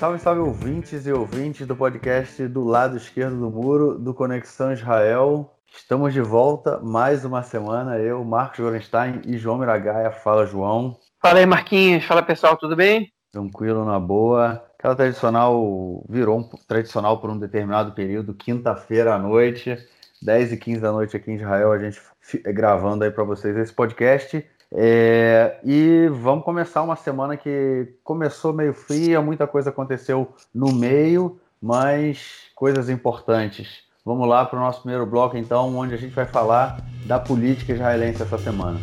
Salve, salve ouvintes e ouvintes do podcast do lado esquerdo do muro do Conexão Israel. Estamos de volta mais uma semana. Eu, Marcos Gorenstein e João Miragaia. Fala, João. Fala aí, Marquinhos. Fala, pessoal, tudo bem? Tranquilo, na boa. Aquela tradicional virou um, tradicional por um determinado período, quinta-feira à noite, 10 e 15 da noite aqui em Israel, a gente gravando aí para vocês esse podcast. É, e vamos começar uma semana que começou meio fria, muita coisa aconteceu no meio, mas coisas importantes. Vamos lá para o nosso primeiro bloco, então, onde a gente vai falar da política israelense essa semana.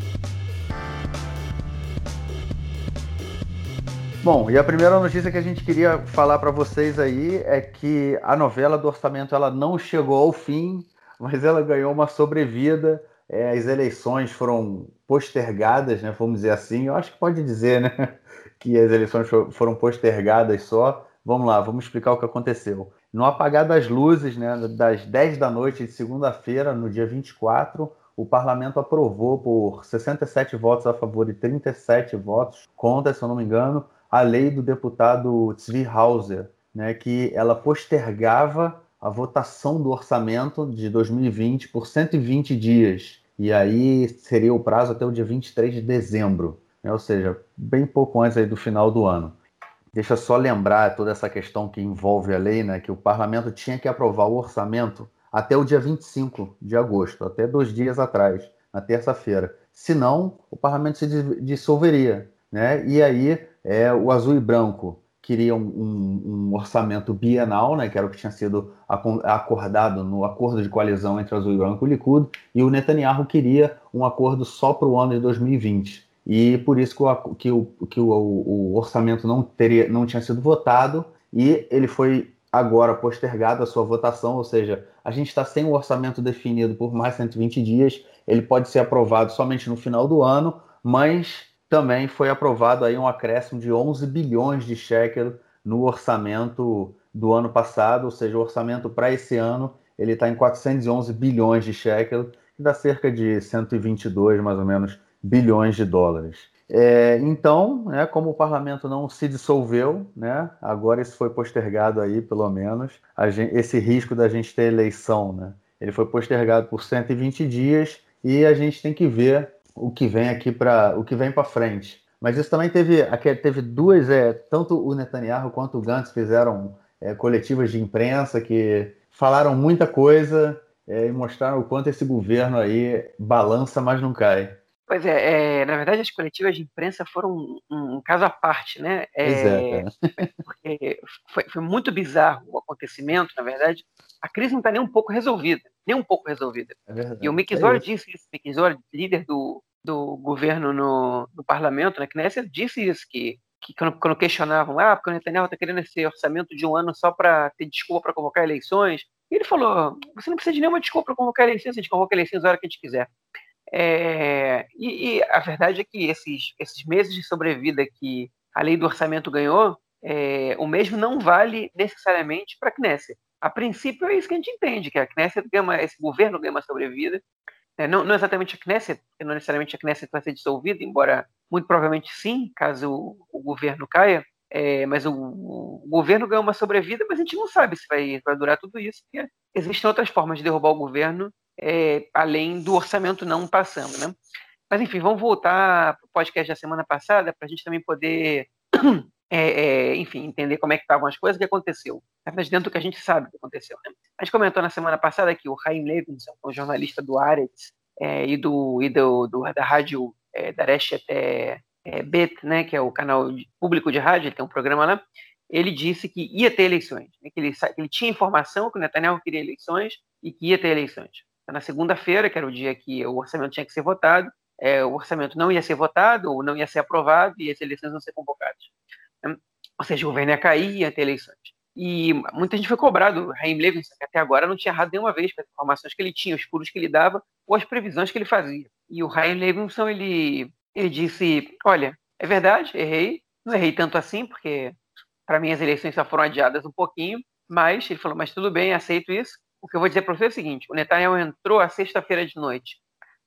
Bom, e a primeira notícia que a gente queria falar para vocês aí é que a novela do orçamento ela não chegou ao fim, mas ela ganhou uma sobrevida é, as eleições foram postergadas, né, vamos dizer assim. Eu acho que pode dizer né, que as eleições foram postergadas só. Vamos lá, vamos explicar o que aconteceu. No apagar das luzes, né, das 10 da noite de segunda-feira, no dia 24, o parlamento aprovou por 67 votos a favor e 37 votos contra, se eu não me engano, a lei do deputado Tzvi Hauser, né, que ela postergava a votação do orçamento de 2020 por 120 dias. E aí seria o prazo até o dia 23 de dezembro, né? ou seja, bem pouco antes do final do ano. Deixa só lembrar toda essa questão que envolve a lei, né, que o parlamento tinha que aprovar o orçamento até o dia 25 de agosto, até dois dias atrás, na terça-feira. Senão, o parlamento se dissolveria. Né? E aí, é, o azul e branco queria um, um, um, orçamento bienal, né, que era o que tinha sido acordado no acordo de coalizão entre Azul e Branco e o Likud, e o Netanyahu queria um acordo só para o ano de 2020. E por isso que o, que o, que o, o orçamento não, teria, não tinha sido votado e ele foi agora postergado a sua votação, ou seja, a gente está sem o orçamento definido por mais 120 dias, ele pode ser aprovado somente no final do ano, mas também foi aprovado aí um acréscimo de 11 bilhões de shekel no orçamento do ano passado, ou seja, o orçamento para esse ano ele está em 411 bilhões de shekel, que dá cerca de 122 mais ou menos bilhões de dólares. É, então, né, como o parlamento não se dissolveu, né, agora isso foi postergado aí, pelo menos, gente, esse risco da gente ter eleição, né, ele foi postergado por 120 dias e a gente tem que ver o que vem aqui para o que vem para frente. Mas isso também teve, aqui teve duas, é, tanto o Netanyahu quanto o Gantz fizeram é, coletivas de imprensa que falaram muita coisa é, e mostraram o quanto esse governo aí balança, mas não cai. Pois é, é, na verdade as coletivas de imprensa foram um, um caso à parte, né? É, porque foi, foi, muito bizarro o acontecimento, na verdade. A crise não está nem um pouco resolvida, nem um pouco resolvida. É e o Mick Zor disse isso, Mick Zor, líder do, do governo no, no parlamento, né, que Knesset, disse isso, que, que quando, quando questionavam, ah, porque o Netanyahu está querendo esse orçamento de um ano só para ter desculpa para convocar eleições, e ele falou, você não precisa de nenhuma desculpa para convocar eleições, a gente convoca eleições a hora que a gente quiser. É, e, e, a verdade é que esses, esses meses de sobrevida que a lei do orçamento ganhou, é, o mesmo não vale necessariamente para a Knesset. A princípio é isso que a gente entende, que a Knesset ganha esse governo ganha uma sobrevida, é, não, não, exatamente a Knesset, não necessariamente a Knesset vai ser dissolvida, embora muito provavelmente sim, caso o, o governo caia, é, mas o, o, governo ganha uma sobrevida, mas a gente não sabe se vai, vai durar tudo isso, porque existem outras formas de derrubar o governo, é, além do orçamento não passando, né? Mas enfim, vamos voltar para o podcast da semana passada, para a gente também poder é, é, enfim, entender como é que estavam as coisas, o que aconteceu. Na verdade, dentro do que a gente sabe o que aconteceu. Né? A gente comentou na semana passada que o Chaim Levinson, um jornalista do Aretz é, e, do, e do, do, da rádio é, da Reshet é, é, Bet, né, que é o canal público de rádio, ele tem um programa lá, ele disse que ia ter eleições, né, que, ele, que ele tinha informação que o Netanyahu queria eleições e que ia ter eleições. Então, na segunda-feira, que era o dia que o orçamento tinha que ser votado, é, o orçamento não ia ser votado ou não ia ser aprovado e as eleições não ser convocadas. Ou seja, o governo ia cair e ter eleições. E muita gente foi cobrado, Raim Levinson, que até agora não tinha errado nenhuma vez com as informações que ele tinha, os furos que ele dava ou as previsões que ele fazia. E o Raim Levinson, ele, ele disse, olha, é verdade, errei, não errei tanto assim, porque para mim as eleições só foram adiadas um pouquinho, mas ele falou, mas tudo bem, aceito isso. O que eu vou dizer para você é o seguinte, o Netanyahu entrou a sexta-feira de noite,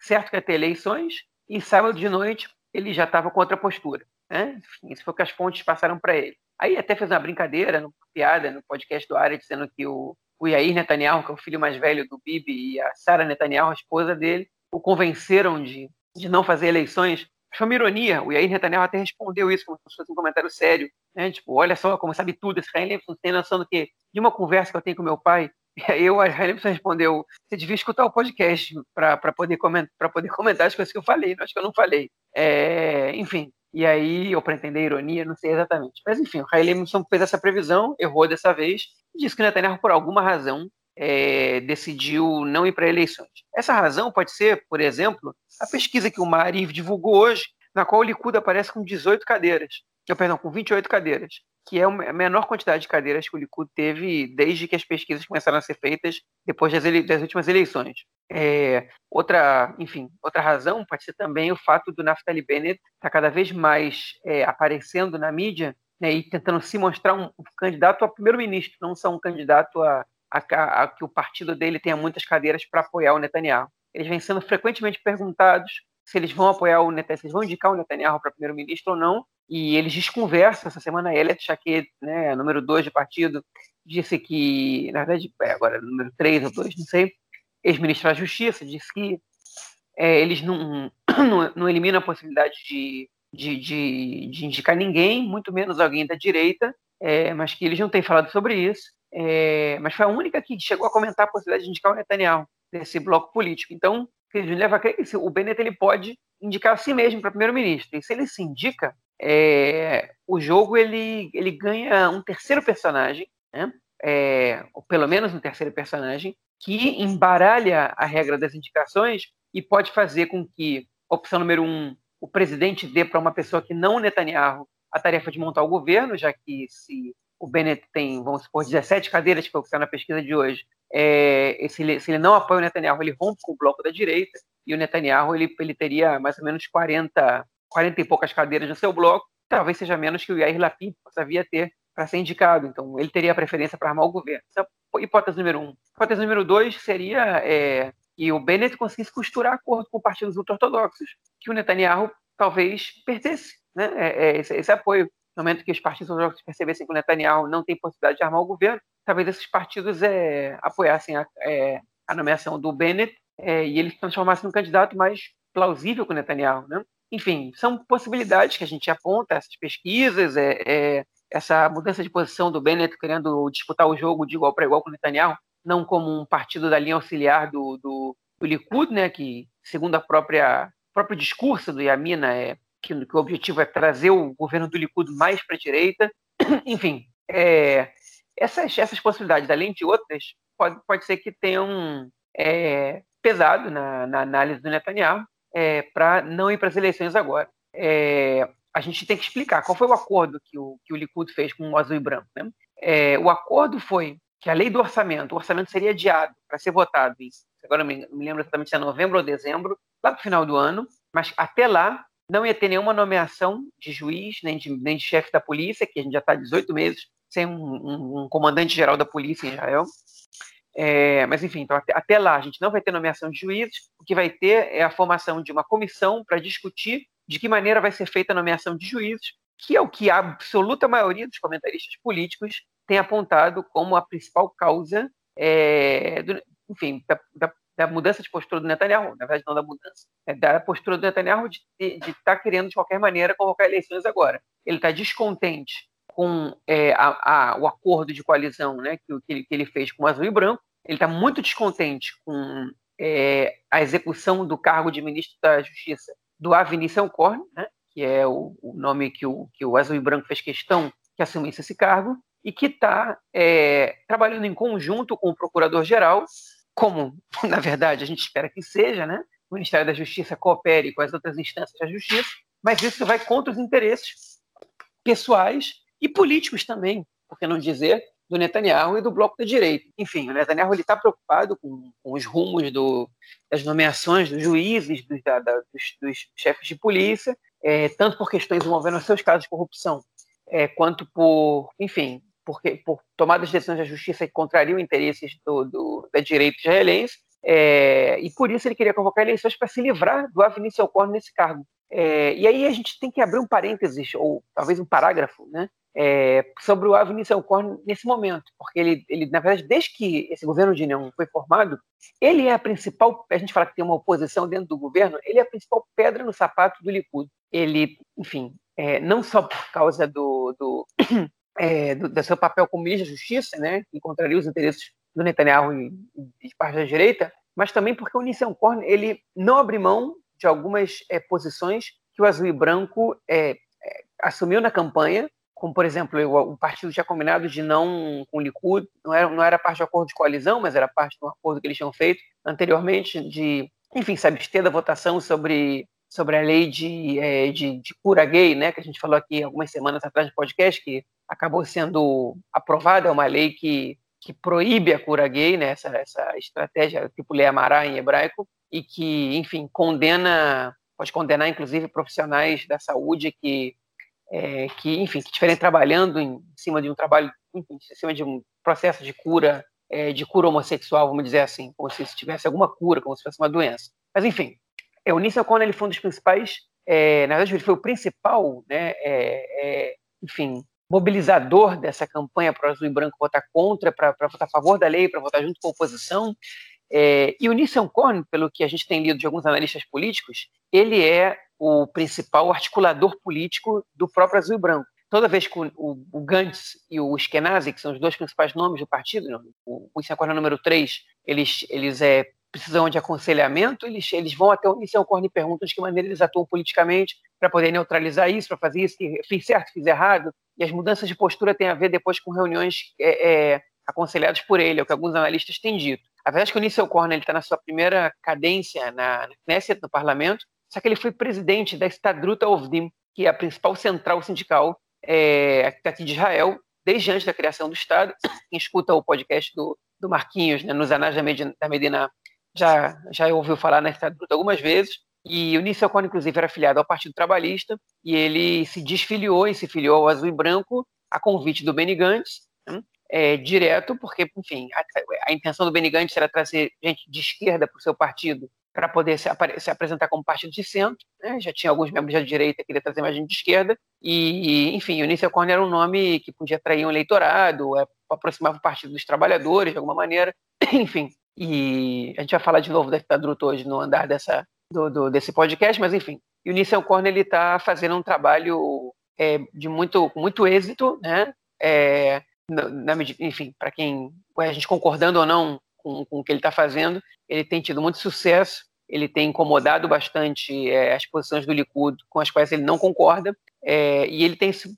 certo que ia ter eleições, e sábado de noite ele já estava com outra postura. Né? Isso foi o que as fontes passaram para ele. Aí até fez uma brincadeira, uma piada no podcast do Área, dizendo que o, o Yair Netanyahu, que é o filho mais velho do Bibi, e a Sara Netanyahu, a esposa dele, o convenceram de, de não fazer eleições. Foi uma ironia, o Yair Netanyahu até respondeu isso como se fosse um comentário sério. Né? Tipo, olha só como sabe tudo, esse Haim tem noção do que? De uma conversa que eu tenho com meu pai, e aí o Haim respondeu, você devia escutar o podcast para poder, comentar, poder comentar as coisas que eu falei, acho que eu não falei. É, enfim, e aí, ou para entender a ironia, não sei exatamente. Mas enfim, o Haile fez essa previsão, errou dessa vez, e disse que Netanyahu, por alguma razão, é, decidiu não ir para eleições. Essa razão pode ser, por exemplo, a pesquisa que o Mariv divulgou hoje, na qual o Likud aparece com 18 cadeiras, que, perdão, com 28 cadeiras, que é a menor quantidade de cadeiras que o Likud teve desde que as pesquisas começaram a ser feitas depois das, das últimas eleições. É, outra, enfim, outra razão pode ser também o fato do Naftali Bennett estar tá cada vez mais é, aparecendo na mídia né, e tentando se mostrar um, um candidato a primeiro-ministro, não só um candidato a, a, a, a, que o partido dele tenha muitas cadeiras para apoiar o Netanyahu. Eles vêm sendo frequentemente perguntados se eles vão apoiar o Netanyahu, se eles vão indicar o Netanyahu para primeiro-ministro ou não, e eles desconversam. Essa semana, Elliot Chaquet, né, número 2 de partido, disse que, na verdade, é, agora número 3 ou 2, não sei, ex-ministro da Justiça, disse que é, eles não, não, não, eliminam a possibilidade de, de, de, de, indicar ninguém, muito menos alguém da direita, é, mas que eles não têm falado sobre isso. É, mas foi a única que chegou a comentar a possibilidade de indicar o Netanyahu desse bloco político. Então, que que o Bennett ele pode indicar a si mesmo para primeiro-ministro. E se ele se indica, é, o jogo ele, ele ganha um terceiro personagem, né? É, ou pelo menos um terceiro personagem, que embaralha a regra das indicações e pode fazer com que, opção número um, o presidente dê para uma pessoa que não Netanyahu a tarefa de montar o governo, já que se o Bennett tem, vamos supor, 17 cadeiras, que foi o que está na pesquisa de hoje, é, se, ele, se, ele, não apoia o Netanyahu, ele rompe com o bloco da direita, e o Netanyahu ele, ele teria mais ou menos 40, 40 e poucas cadeiras no seu bloco, talvez seja menos que o Yair Lapid sabia ter para ser indicado. Então, ele teria preferência para armar o governo. Essa é hipótese número um. Hipótese número dois seria é, que o Bennett conseguisse costurar acordo com partidos ultra-ortodoxos, que o Netanyahu talvez perdesse né, é, é, esse, esse, apoio. No momento que os partidos ortodoxos percebessem que o Netanyahu não tem possibilidade de armar o governo, talvez esses partidos é, apoiassem a, é, a, nomeação do Bennett é, e ele se transformasse num candidato mais plausível com o Netanyahu. Né? Enfim, são possibilidades que a gente aponta, essas pesquisas, é, essa mudança de posição do Bennett querendo disputar o jogo de igual para igual com o Netanyahu, não como um partido da linha auxiliar do, do, do Likud, né, que, segundo a própria próprio discurso do Yamina, é que, que, o objetivo é trazer o governo do Likud mais para a direita. Enfim, é, essas, essas possibilidades, além de outras, pode, pode ser que tenham é, pesado na, na, análise do Netanyahu é, para não ir para as eleições agora. É, a gente tem que explicar qual foi o acordo que o, que o Likud fez com o azul e branco. Né? É, o acordo foi que a lei do orçamento, o orçamento seria adiado para ser votado em, agora me, me lembro exatamente se é novembro ou dezembro, lá para o final do ano, mas até lá não ia ter nenhuma nomeação de juiz, nem de, nem de chefe da polícia, que a gente já está 18 meses sem um, um, um comandante-geral da polícia em Israel. É, mas, enfim, então, até, até, lá a gente não vai ter nomeação de juízes, o que vai ter é a formação de uma comissão para discutir de que maneira vai ser feita a nomeação de juízes, que é o que a absoluta maioria dos comentaristas políticos tem apontado como a principal causa, é, do, enfim, da, da, da, mudança de postura do Netanyahu, na verdade não da mudança, é da postura do Netanyahu de estar tá querendo de qualquer maneira convocar eleições agora. Ele está descontente com é, a, a, o acordo de coalizão né, que, que, ele, que ele fez com o Azul e Branco, ele está muito descontente com é, a execução do cargo de ministro da Justiça do Avinição Korn, né, que é o, o, nome que o, que o Azul e Branco fez questão que assumisse esse cargo, e que está é, trabalhando em conjunto com o Procurador-Geral, como, na verdade, a gente espera que seja, né? o Ministério da Justiça coopere com as outras instâncias da Justiça, mas isso vai contra os interesses pessoais e políticos também, por que não dizer, do Netanyahu e do bloco da direita. Enfim, o Netanyahu está preocupado com, com, os rumos do, das nomeações dos juízes, dos, da, da, dos, dos chefes de polícia, é, tanto por questões envolvendo seus casos de corrupção, é, quanto por, enfim, porque, por tomadas de decisões da justiça que contrariam interesses do, do, da direita israelense, é, e por isso ele queria convocar eleições para se livrar do Avnício Alcorn nesse cargo. É, e aí a gente tem que abrir um parênteses, ou talvez um parágrafo, né, é, sobre o Avi Nisselkorn nesse momento, porque ele, ele, na verdade, desde que esse governo de união foi formado, ele é a principal, a gente fala que tem uma oposição dentro do governo, ele é a principal pedra no sapato do Likud. Ele, enfim, é, não só por causa do, do, é, do, do seu papel como ministro da Justiça, né, que contraria os interesses do Netanyahu e, e de parte da direita, mas também porque o Nisselkorn ele não abre mão de algumas é, posições que o Azul e Branco é, é, assumiu na campanha como por exemplo, o, partido tinha combinado de não com o Likud, não era, não era parte do acordo de coalizão, mas era parte do acordo que eles tinham feito anteriormente, de, enfim, se abster da votação sobre, sobre a lei de, é, de, de, cura gay, né, que a gente falou aqui algumas semanas atrás no podcast, que acabou sendo aprovada, é uma lei que, que proíbe a cura gay, né, essa, essa estratégia tipo lei amará em hebraico, e que, enfim, condena, pode condenar inclusive profissionais da saúde que é, que, enfim, que estiverem trabalhando em cima de um trabalho, enfim, em cima de um processo de cura, é, de cura homossexual, vamos dizer assim, como se tivesse alguma cura, como se fosse uma doença. Mas, enfim, é, o Nissan Cohn, ele foi um dos principais, é, na verdade, ele foi o principal, né, é, é, enfim, mobilizador dessa campanha para o azul e branco votar contra, para votar a favor da lei, para votar junto com a oposição. É, e o Nissan Korn, pelo que a gente tem lido de alguns analistas políticos, ele é o principal articulador político do próprio Azul e Branco. Toda vez que o, o, o Gantz e o Eskenazi, que são os dois principais nomes do partido, o, o Nissan número 3, eles, eles é, precisam de aconselhamento, eles, eles vão até o Nissan Korn e perguntam de que maneira eles atuam politicamente para poder neutralizar isso, para fazer isso, fiz certo, fiz errado. E as mudanças de postura têm a ver depois com reuniões é, é, aconselhadas por ele, é o que alguns analistas têm dito. A verdade é que o Nissel Korn está na sua primeira cadência na, Knesset, no parlamento, só que ele foi presidente da Stadruta Ovdim, que é a principal central sindical é, aqui de Israel, desde antes da criação do Estado. Quem escuta o podcast do, do Marquinhos, né, nos Anais da Medina, da Medina, já, já ouviu falar na Stadruta algumas vezes. E o Nissel Korn, inclusive, era afiliado ao Partido Trabalhista, e ele se desfiliou e se filiou ao Azul e Branco a convite do Benny Gantz, né, é, direto, porque, enfim, a, a intenção do Benny Gantz era trazer gente de esquerda para o seu partido para poder se, se, apresentar como partido de centro, né? já tinha alguns membros da direita que queria trazer mais gente de esquerda, e, enfim, o Nícia Corner era um nome que podia atrair um eleitorado, é, aproximava o Partido dos Trabalhadores, de alguma maneira, enfim, e a gente vai falar de novo da Ditadruto hoje no andar dessa, do, do, desse podcast, mas enfim, e o Nícia Corner está fazendo um trabalho é, de muito, muito êxito, né, é, na, enfim, para quem, a gente concordando ou não com, com o que ele está fazendo. Ele tem tido muito sucesso, ele tem incomodado bastante é, as posições do Likud com as quais ele não concorda, é, e ele tem se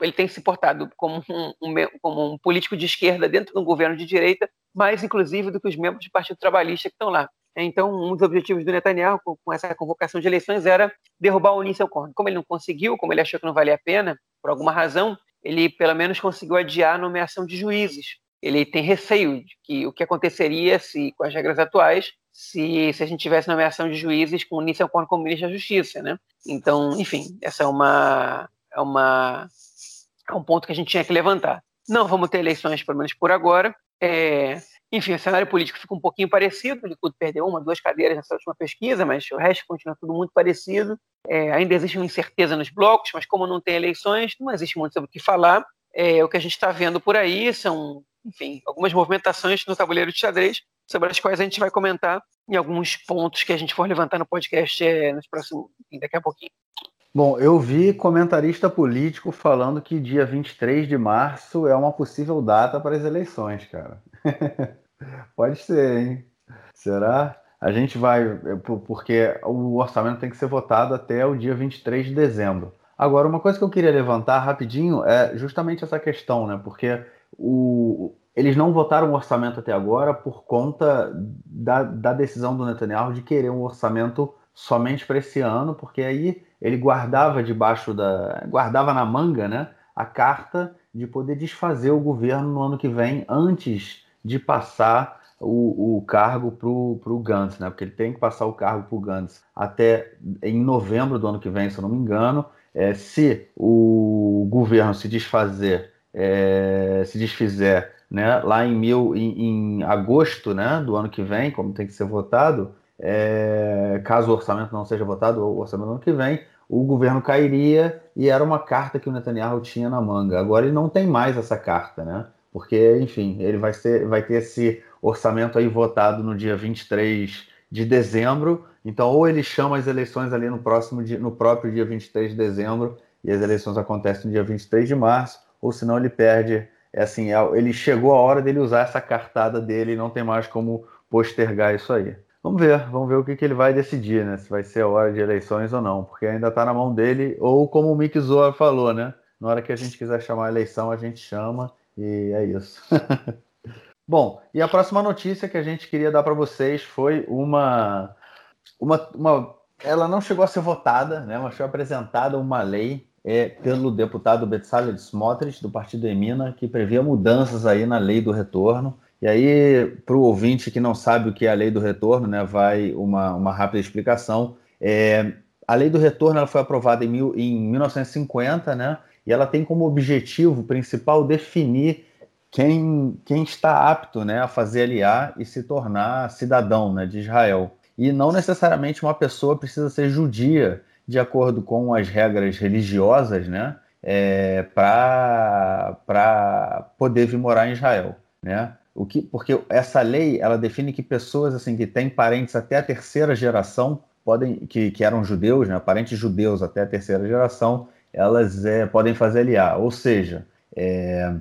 ele tem se portado como um, um, como um político de esquerda dentro do governo de direita, mais inclusive do que os membros do Partido Trabalhista que estão lá. Então, um dos objetivos do Netanyahu com, essa convocação de eleições era derrubar o Nissel Korn. Como ele não conseguiu, como ele achou que não valia a pena, por alguma razão, ele pelo menos conseguiu adiar a nomeação de juízes ele tem receio de que o que aconteceria se, com as regras atuais, se, se a gente tivesse nomeação de juízes com o Nissan Korn como ministro da Justiça, né? Então, enfim, essa é uma é uma é um ponto que a gente tinha que levantar. Não vamos ter eleições, pelo menos por agora. É, enfim, o cenário político fica um pouquinho parecido. O Likud perdeu uma, duas cadeiras nessa última pesquisa, mas o resto continua tudo muito parecido. É, ainda existe uma incerteza nos blocos, mas como não tem eleições, não existe muito sobre o que falar. É, o que a gente está vendo por aí são enfim, algumas movimentações no tabuleiro de xadrez, sobre as quais a gente vai comentar em alguns pontos que a gente for levantar no podcast é, nos próximos, daqui a pouquinho. Bom, eu vi comentarista político falando que dia 23 de março é uma possível data para as eleições, cara. Pode ser, hein? Será? A gente vai, é, porque o orçamento tem que ser votado até o dia 23 de dezembro. Agora, uma coisa que eu queria levantar rapidinho é justamente essa questão, né? Porque o, eles não votaram o orçamento até agora por conta da, da decisão do Netanyahu de querer um orçamento somente para esse ano, porque aí ele guardava debaixo da. guardava na manga né, a carta de poder desfazer o governo no ano que vem antes de passar o, o cargo para o Gantz, né? Porque ele tem que passar o cargo para o Gantz até em novembro do ano que vem, se eu não me engano. É, se o governo se desfazer é, se desfizer né, lá em, mil, em, em, agosto né, do ano que vem, como tem que ser votado, é, caso o orçamento não seja votado, o orçamento do ano que vem, o governo cairia e era uma carta que o Netanyahu tinha na manga. Agora ele não tem mais essa carta, né? Porque, enfim, ele vai, ser, vai ter esse orçamento aí votado no dia 23 de dezembro. Então, ou ele chama as eleições ali no próximo dia, no próprio dia 23 de dezembro, e as eleições acontecem no dia 23 de março, ou senão ele perde. É assim, é, ele chegou a hora dele usar essa cartada dele e não tem mais como postergar isso aí. Vamos ver, vamos ver o que, que ele vai decidir, né? Se vai ser a hora de eleições ou não, porque ainda está na mão dele, ou como o Mick Zoa falou, né? Na hora que a gente quiser chamar a eleição, a gente chama, e é isso. Bom, e a próxima notícia que a gente queria dar para vocês foi uma, uma, uma. Ela não chegou a ser votada, né? Mas foi apresentada uma lei é, pelo deputado Betzalel Smotrich, do partido Emina, que previa mudanças aí na lei do retorno. E aí, para o ouvinte que não sabe o que é a lei do retorno, né, vai uma, uma rápida explicação. É, a lei do retorno ela foi aprovada em, mil, em 1950, né, e ela tem como objetivo principal definir quem, quem está apto né, a fazer aliar e se tornar cidadão né, de Israel. E não necessariamente uma pessoa precisa ser judia de acordo com as regras religiosas, né, é, para poder vir morar em Israel, né? O que, porque essa lei ela define que pessoas assim que têm parentes até a terceira geração podem que, que eram judeus, né, parentes judeus até a terceira geração, elas é, podem fazer aliar. Ou seja, é,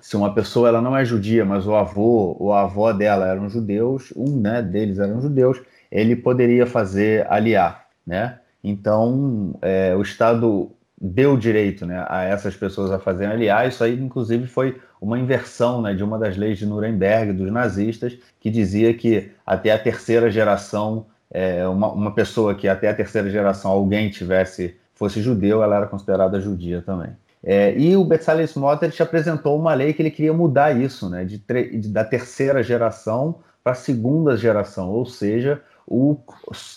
se uma pessoa ela não é judia, mas o avô ou a avó dela eram judeus, um né, deles eram judeus, ele poderia fazer aliar, né? Então, é, o Estado deu direito né, a essas pessoas a fazerem aliar. Isso aí, inclusive, foi uma inversão né, de uma das leis de Nuremberg, dos nazistas, que dizia que até a terceira geração, é, uma, uma pessoa que até a terceira geração alguém tivesse, fosse judeu, ela era considerada judia também. É, e o Bezalel Smotrich apresentou uma lei que ele queria mudar isso, né, de, de da terceira geração para a segunda geração, ou seja, o,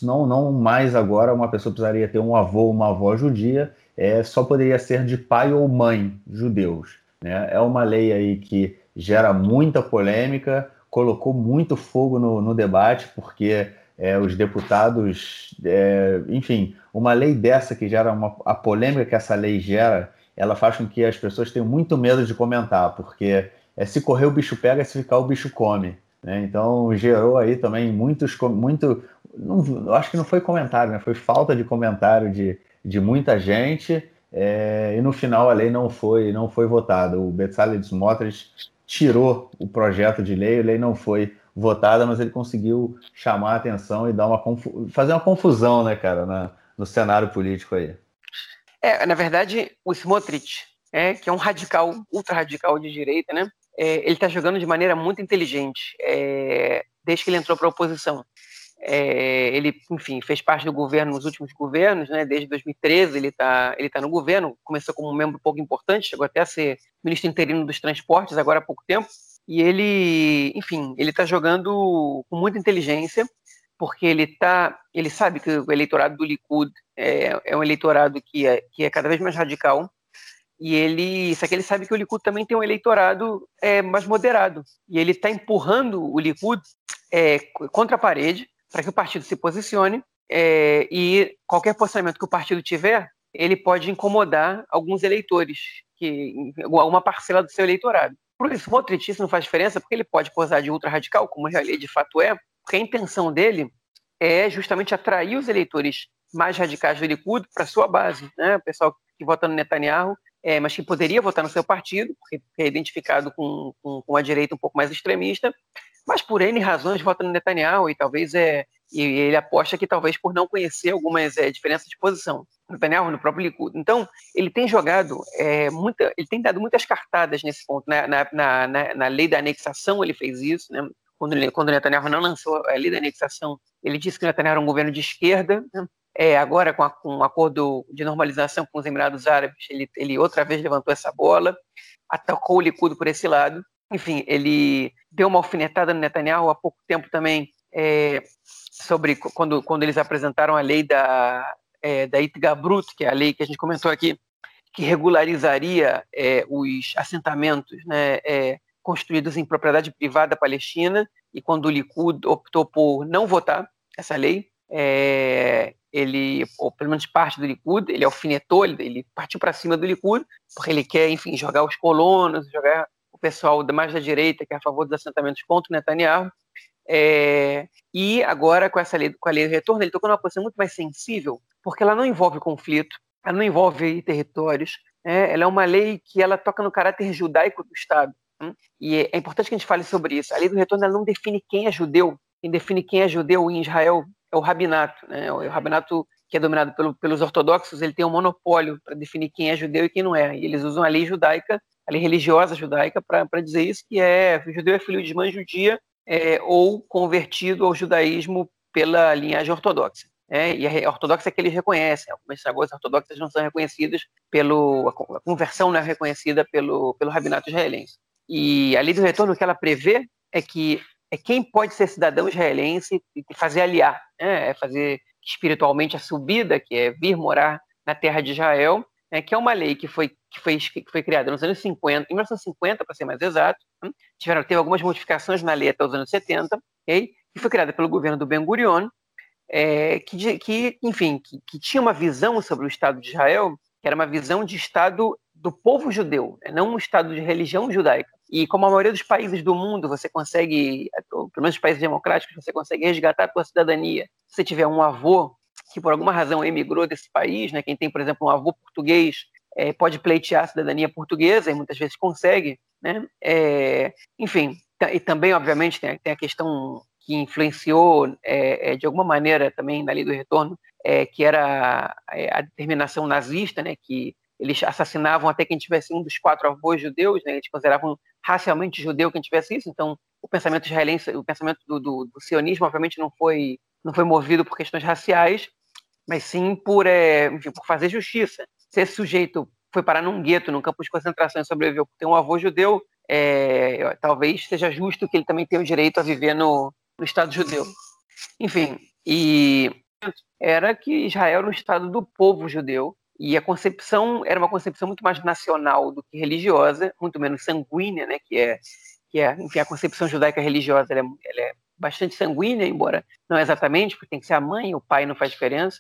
não, não mais agora uma pessoa precisaria ter um avô ou uma avó judia, é, só poderia ser de pai ou mãe judeus. Né? É uma lei aí que gera muita polêmica, colocou muito fogo no, no debate, porque é, os deputados, é, enfim, uma lei dessa que gera uma, a polêmica que essa lei gera, ela faz com que as pessoas tenham muito medo de comentar, porque é, se correr o bicho pega, se ficar o bicho come. Né? Então gerou aí também muitos, muito, não, acho que não foi comentário, né? foi falta de comentário de, de muita gente. É, e no final a lei não foi não foi votada. O Bezalel Smotrich tirou o projeto de lei, a lei não foi votada, mas ele conseguiu chamar a atenção e dar uma fazer uma confusão, né, cara, na, no cenário político aí. É, na verdade, o Smotrich, é, que é um radical, ultra radical de direita, né? é, ele está jogando de maneira muito inteligente é, desde que ele entrou para a oposição. É, ele, enfim, fez parte do governo nos últimos governos, né? Desde 2013 ele está ele tá no governo. Começou como um membro pouco importante, chegou até a ser ministro interino dos transportes agora há pouco tempo. E ele, enfim, ele está jogando com muita inteligência, porque ele tá, ele sabe que o eleitorado do Likud é, é um eleitorado que é, que é cada vez mais radical e ele, só que ele sabe que o Likud também tem um eleitorado é, mais moderado. E ele está empurrando o Likud é, contra a parede para que o partido se posicione. É, e qualquer posicionamento que o partido tiver, ele pode incomodar alguns eleitores, que alguma parcela do seu eleitorado. Por isso, o isso não faz diferença, porque ele pode posar de ultra radical, como ele de fato é, porque a intenção dele é justamente atrair os eleitores mais radicais do Likud para sua base, né? O pessoal que vota no Netanyahu é, mas que poderia votar no seu partido, porque é identificado com, com, com, a direita um pouco mais extremista, mas por N razões vota no Netanyahu e talvez é. E ele aposta que talvez por não conhecer algumas é, diferenças de posição. Netanyahu no próprio Likud. Então, ele tem jogado é, muita, ele tem dado muitas cartadas nesse ponto. Na, na, na, na lei da anexação ele fez isso, né? Quando, quando Netanyahu não lançou a lei da anexação, ele disse que o Netanyahu era um governo de esquerda, né? É, agora, com, a, com acordo de normalização com os Emirados Árabes, ele, ele outra vez levantou essa bola, atacou o Likud por esse lado. Enfim, ele deu uma alfinetada no Netanyahu há pouco tempo também, é, sobre quando, quando eles apresentaram a lei da, é, da Itgabrut, que é a lei que a gente comentou aqui, que regularizaria é, os assentamentos né, é, construídos em propriedade privada palestina, e quando o Likud optou por não votar essa lei, é, ele, ou pelo menos parte do Likud, ele alfinetou, ele, ele partiu para cima do Likud, porque ele quer, enfim, jogar os colonos, jogar pessoal mais da direita, que é a favor dos assentamentos contra o Netanyahu. É, e agora, com essa lei, com a lei do retorno, ele tocou numa posição muito mais sensível, porque ela não envolve conflito, ela não envolve territórios, né? ela é uma lei que ela toca no caráter judaico do Estado. Né? E é importante que a gente fale sobre isso. A lei do retorno ela não define quem é judeu. Quem define quem é judeu em Israel é o rabinato. Né? O rabinato que é dominado pelo, pelos ortodoxos, ele tem um monopólio para definir quem é judeu e quem não é. E eles usam a lei judaica, a lei religiosa judaica, para dizer isso, que é judeu é filho de mãe judia é, ou convertido ao judaísmo pela linhagem ortodoxa. É, e a ortodoxa é que eles reconhecem. Algumas sinagogas ortodoxas não são reconhecidas pelo a conversão não é reconhecida pelo pelo rabinato israelense. E a lei do retorno que ela prevê é que é quem pode ser cidadão israelense e fazer aliar, né? é fazer espiritualmente a subida, que é vir morar na terra de Israel, né? que é uma lei que foi, que foi, que foi criada nos anos 50, em 1950, para ser mais exato, né? tiveram, teve algumas modificações na lei até os anos 70, okay? e foi criada pelo governo do Ben Gurion, é, que, que, enfim, que, que, tinha uma visão sobre o Estado de Israel, que era uma visão de Estado do povo judeu, né? não um Estado de religião judaica. E como a maioria dos países do mundo, você consegue, pelo menos os países democráticos, você consegue resgatar a sua cidadania. Se você tiver um avô que por alguma razão emigrou desse país, né? quem tem, por exemplo, um avô português, é, pode pleitear a cidadania portuguesa e muitas vezes consegue. Né? É, enfim, e também, obviamente, tem, tem a questão que influenciou é, é, de alguma maneira também na lei do retorno, é, que era a, a determinação nazista, né, que eles assassinavam até quem tivesse um dos quatro avós judeus, né, eles consideravam racialmente judeu quem tivesse isso, então o pensamento israelense, o pensamento do, do, do sionismo, obviamente, não foi, não foi movido por questões raciais, mas sim por, é, enfim, por fazer justiça. Se esse sujeito foi parar num gueto, num campo de concentração e sobreviveu por ter um avô judeu, é, talvez seja justo que ele também tenha o direito a viver no, no Estado judeu. Enfim, e era que Israel era um Estado do povo judeu, e a concepção era uma concepção muito mais nacional do que religiosa, muito menos sanguínea, né, que é, que é enfim, a concepção judaica religiosa ela é, ela é bastante sanguínea, embora não exatamente, porque tem que ser a mãe, o pai não faz diferença.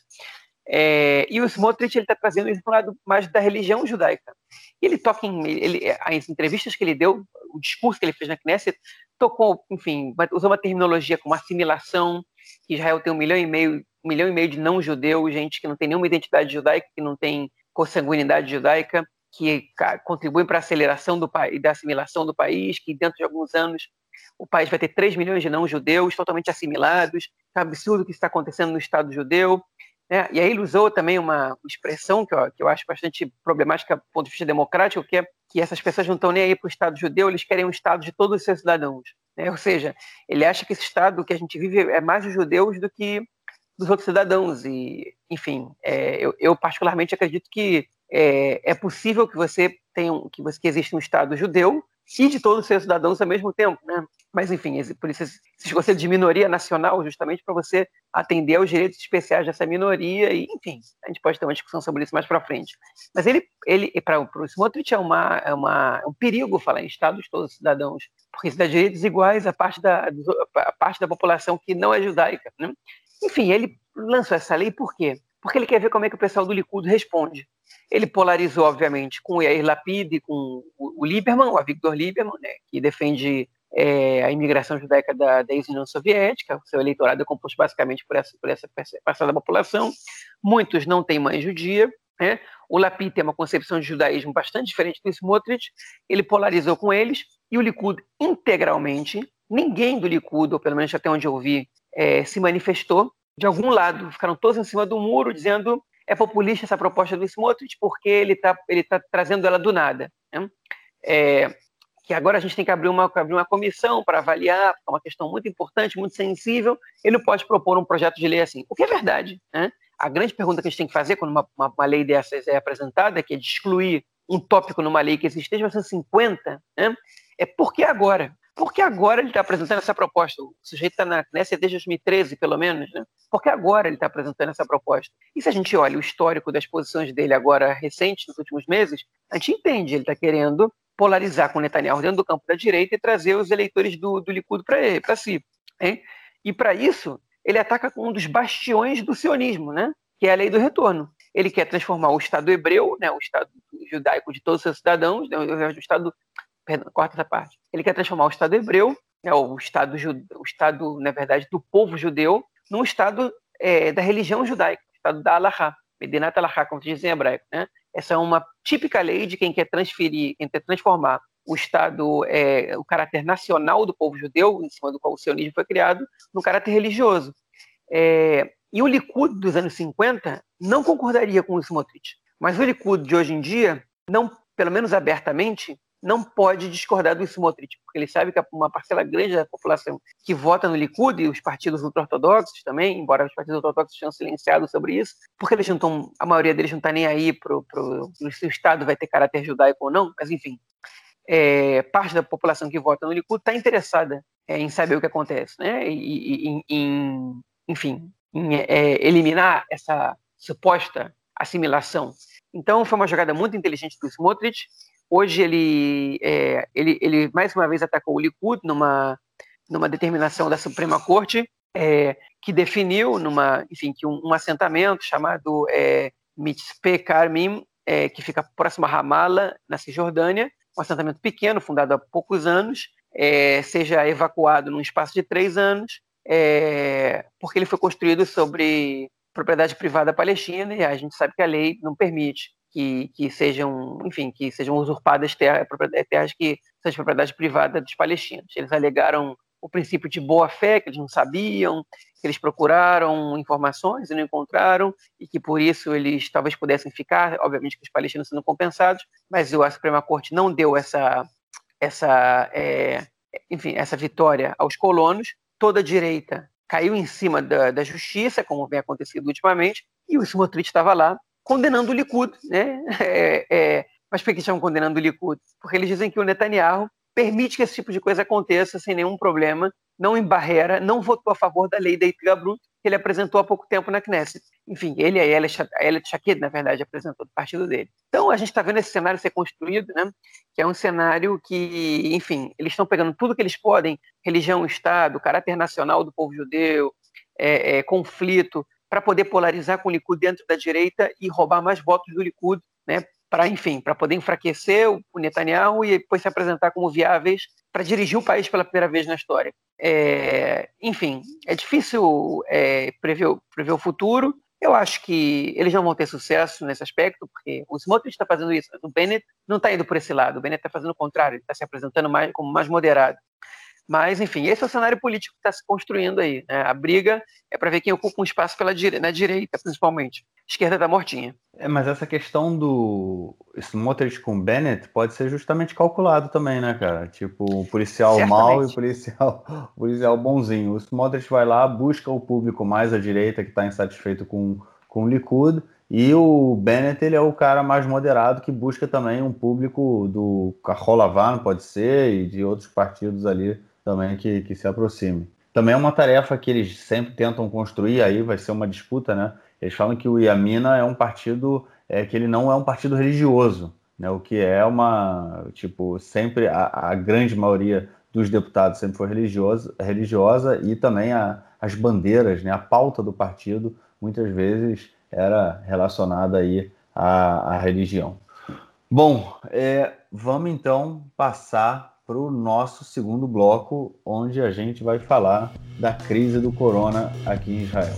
É, e o Smotrich ele está trazendo isso para lado mais da religião judaica. Ele toca em ele, as entrevistas que ele deu, o discurso que ele fez na Knesset, tocou, enfim, usou uma terminologia como assimilação, Israel tem um milhão e meio, um milhão e meio de não judeus, gente que não tem nenhuma identidade judaica, que não tem consanguinidade judaica, que contribuem para a aceleração do, da assimilação do país, que dentro de alguns anos o país vai ter 3 milhões de não judeus totalmente assimilados, é um absurdo o que está acontecendo no Estado judeu. Né? E aí ele usou também uma expressão que eu, que eu acho bastante problemática do ponto de vista democrático, que é que essas pessoas não estão nem aí para o Estado judeu, eles querem um Estado de todos os seus cidadãos. Né? Ou seja, ele acha que esse Estado que a gente vive é mais dos judeus do que dos outros cidadãos. E, enfim, é, eu, eu, particularmente acredito que é, é possível que você tenha um, que, você, que exista um Estado judeu e de todos os seus cidadãos ao mesmo tempo, né? Mas, enfim, por isso se você de minoria nacional, justamente para você atender aos direitos especiais dessa minoria, e, enfim, a gente pode ter uma discussão sobre isso mais para frente. Mas ele, ele para o Smotrich, é, uma, é, uma, um perigo falar em Estado de todos os cidadãos, porque isso dá direitos iguais à parte da, à parte da população que não é judaica. Né? Enfim, ele lançou essa lei por quê? Porque ele quer ver como é que o pessoal do Likud responde. Ele polarizou, obviamente, com o Yair Lapid com o Lieberman, o Avigdor Lieberman, né, que defende é, a imigração judaica da, da ex-União Soviética. Seu eleitorado é composto basicamente por essa, por essa parcela da população. Muitos não têm mãe judia. Né? O Lapid tem uma concepção de judaísmo bastante diferente do Smotrich. Ele polarizou com eles e o Likud integralmente, ninguém do Likud, ou pelo menos até onde eu vi, é, se manifestou de algum lado. Ficaram todos em cima do muro dizendo é populista essa proposta do Smotrich porque ele está ele tá trazendo ela do nada. Né? É, que agora a gente tem que abrir uma, abrir uma comissão para avaliar, é uma questão muito importante, muito sensível. Ele pode propor um projeto de lei assim, o que é verdade. Né? A grande pergunta que a gente tem que fazer quando uma, uma, uma lei dessas é apresentada, que é de excluir um tópico numa lei que existe desde 1950, né? é por que agora? Por que agora ele está apresentando essa proposta? O sujeito está na Knesset desde 2013, pelo menos, né? Por que agora ele está apresentando essa proposta? E se a gente olha o histórico das posições dele agora recentes, nos últimos meses, a gente entende, ele está querendo polarizar com Netanyahu dentro do campo da direita e trazer os eleitores do, do Likud para si. Hein? E para isso, ele ataca com um dos bastiões do sionismo, né? que é a lei do retorno. Ele quer transformar o Estado hebreu, né, o Estado judaico de todos os seus cidadãos, né, o Estado, perdão, corta essa parte. Ele quer transformar o Estado hebreu, né, o Estado, o Estado, na verdade, do povo judeu, num Estado é, da religião judaica, Estado da Allahá, Medinat Allahá, como se diz em hebraico. Né? Essa é uma típica lei de quem quer transferir, quem quer transformar o Estado, é, o caráter nacional do povo judeu, em cima do qual o sionismo foi criado, no caráter religioso. É, e o Likud dos anos 50 não concordaria com o Smotrich. Mas o Likud de hoje em dia, não, pelo menos abertamente, não pode discordar do Smotrich, porque ele sabe que uma parcela grande da população que vota no Likud e os partidos ultra-ortodoxos também, embora os partidos ultra-ortodoxos tenham silenciado sobre isso, porque eles não estão, a maioria deles não está nem aí para se o Estado vai ter caráter judaico ou não, mas enfim, é, parte da população que vota no Likud está interessada é, em saber o que acontece, né? E, e, em, enfim, em é, eliminar essa suposta assimilação. Então, foi uma jogada muito inteligente do Smotrich. Hoje ele, é, ele, ele mais uma vez atacou o Likud numa, numa determinação da Suprema Corte é, que definiu numa, enfim, que um, um assentamento chamado é, Mitzpe Karmim, é, que fica próximo a Ramallah, na Cisjordânia, um assentamento pequeno, fundado há poucos anos, é, seja evacuado num espaço de três anos é, porque ele foi construído sobre propriedade privada palestina e a gente sabe que a lei não permite que, que sejam, enfim, que sejam usurpadas terras, terras que sejam propriedade privada dos palestinos. Eles alegaram o princípio de boa fé, que eles não sabiam, que eles procuraram informações e não encontraram, e que por isso eles talvez pudessem ficar, obviamente que os palestinos sendo compensados, mas a Suprema Corte não deu essa, essa, é, enfim, essa vitória aos colonos, toda a direita caiu em cima da, da justiça, como vem acontecendo ultimamente, e o Smotrich estava lá condenando o Likud. Né? É, é, mas por que estão condenando o Likud? Porque eles dizem que o Netanyahu permite que esse tipo de coisa aconteça sem nenhum problema, não em barreira, não votou a favor da lei da Itgabrut, que ele apresentou há pouco tempo na Knesset. Enfim, ele e a Elia Shaked, na verdade, apresentou do partido dele. Então, a gente está vendo esse cenário ser construído, né? que é um cenário que, enfim, eles estão pegando tudo que eles podem, religião, Estado, caráter nacional do povo judeu, é, é, conflito, para poder polarizar com o Likud dentro da direita e roubar mais votos do Likud, né? para, enfim, para poder enfraquecer o Netanyahu e depois se apresentar como viáveis para dirigir o país pela primeira vez na história. É, enfim, é difícil é, prever, prever o futuro. Eu acho que eles não vão ter sucesso nesse aspecto, porque o Smotrich está fazendo isso, o Bennett não está indo por esse lado, o Bennett está fazendo o contrário, ele está se apresentando mais, como mais moderado. Mas, enfim, esse é o cenário político que está se construindo aí. Né? A briga é para ver quem ocupa um espaço pela dire... na direita, principalmente. A esquerda está mortinha. É, mas essa questão do Smotrich com Bennett pode ser justamente calculado também, né, cara? Tipo, o policial Certamente. mal e o policial, o policial bonzinho. O Smotrich vai lá, busca o público mais à direita que está insatisfeito com, com o Likud, e o Bennett ele é o cara mais moderado que busca também um público do Carrolavan, pode ser, e de outros partidos ali também que, que se aproxime. Também é uma tarefa que eles sempre tentam construir, aí vai ser uma disputa, né? Eles falam que o Iamina é um partido é, que ele não é um partido religioso, né? O que é uma, tipo, sempre a, a grande maioria dos deputados sempre foi religiosa, religiosa e também a, as bandeiras, né? A pauta do partido muitas vezes era relacionada aí à, à religião. Bom, é, vamos então passar para o nosso segundo bloco, onde a gente vai falar da crise do corona aqui em Israel.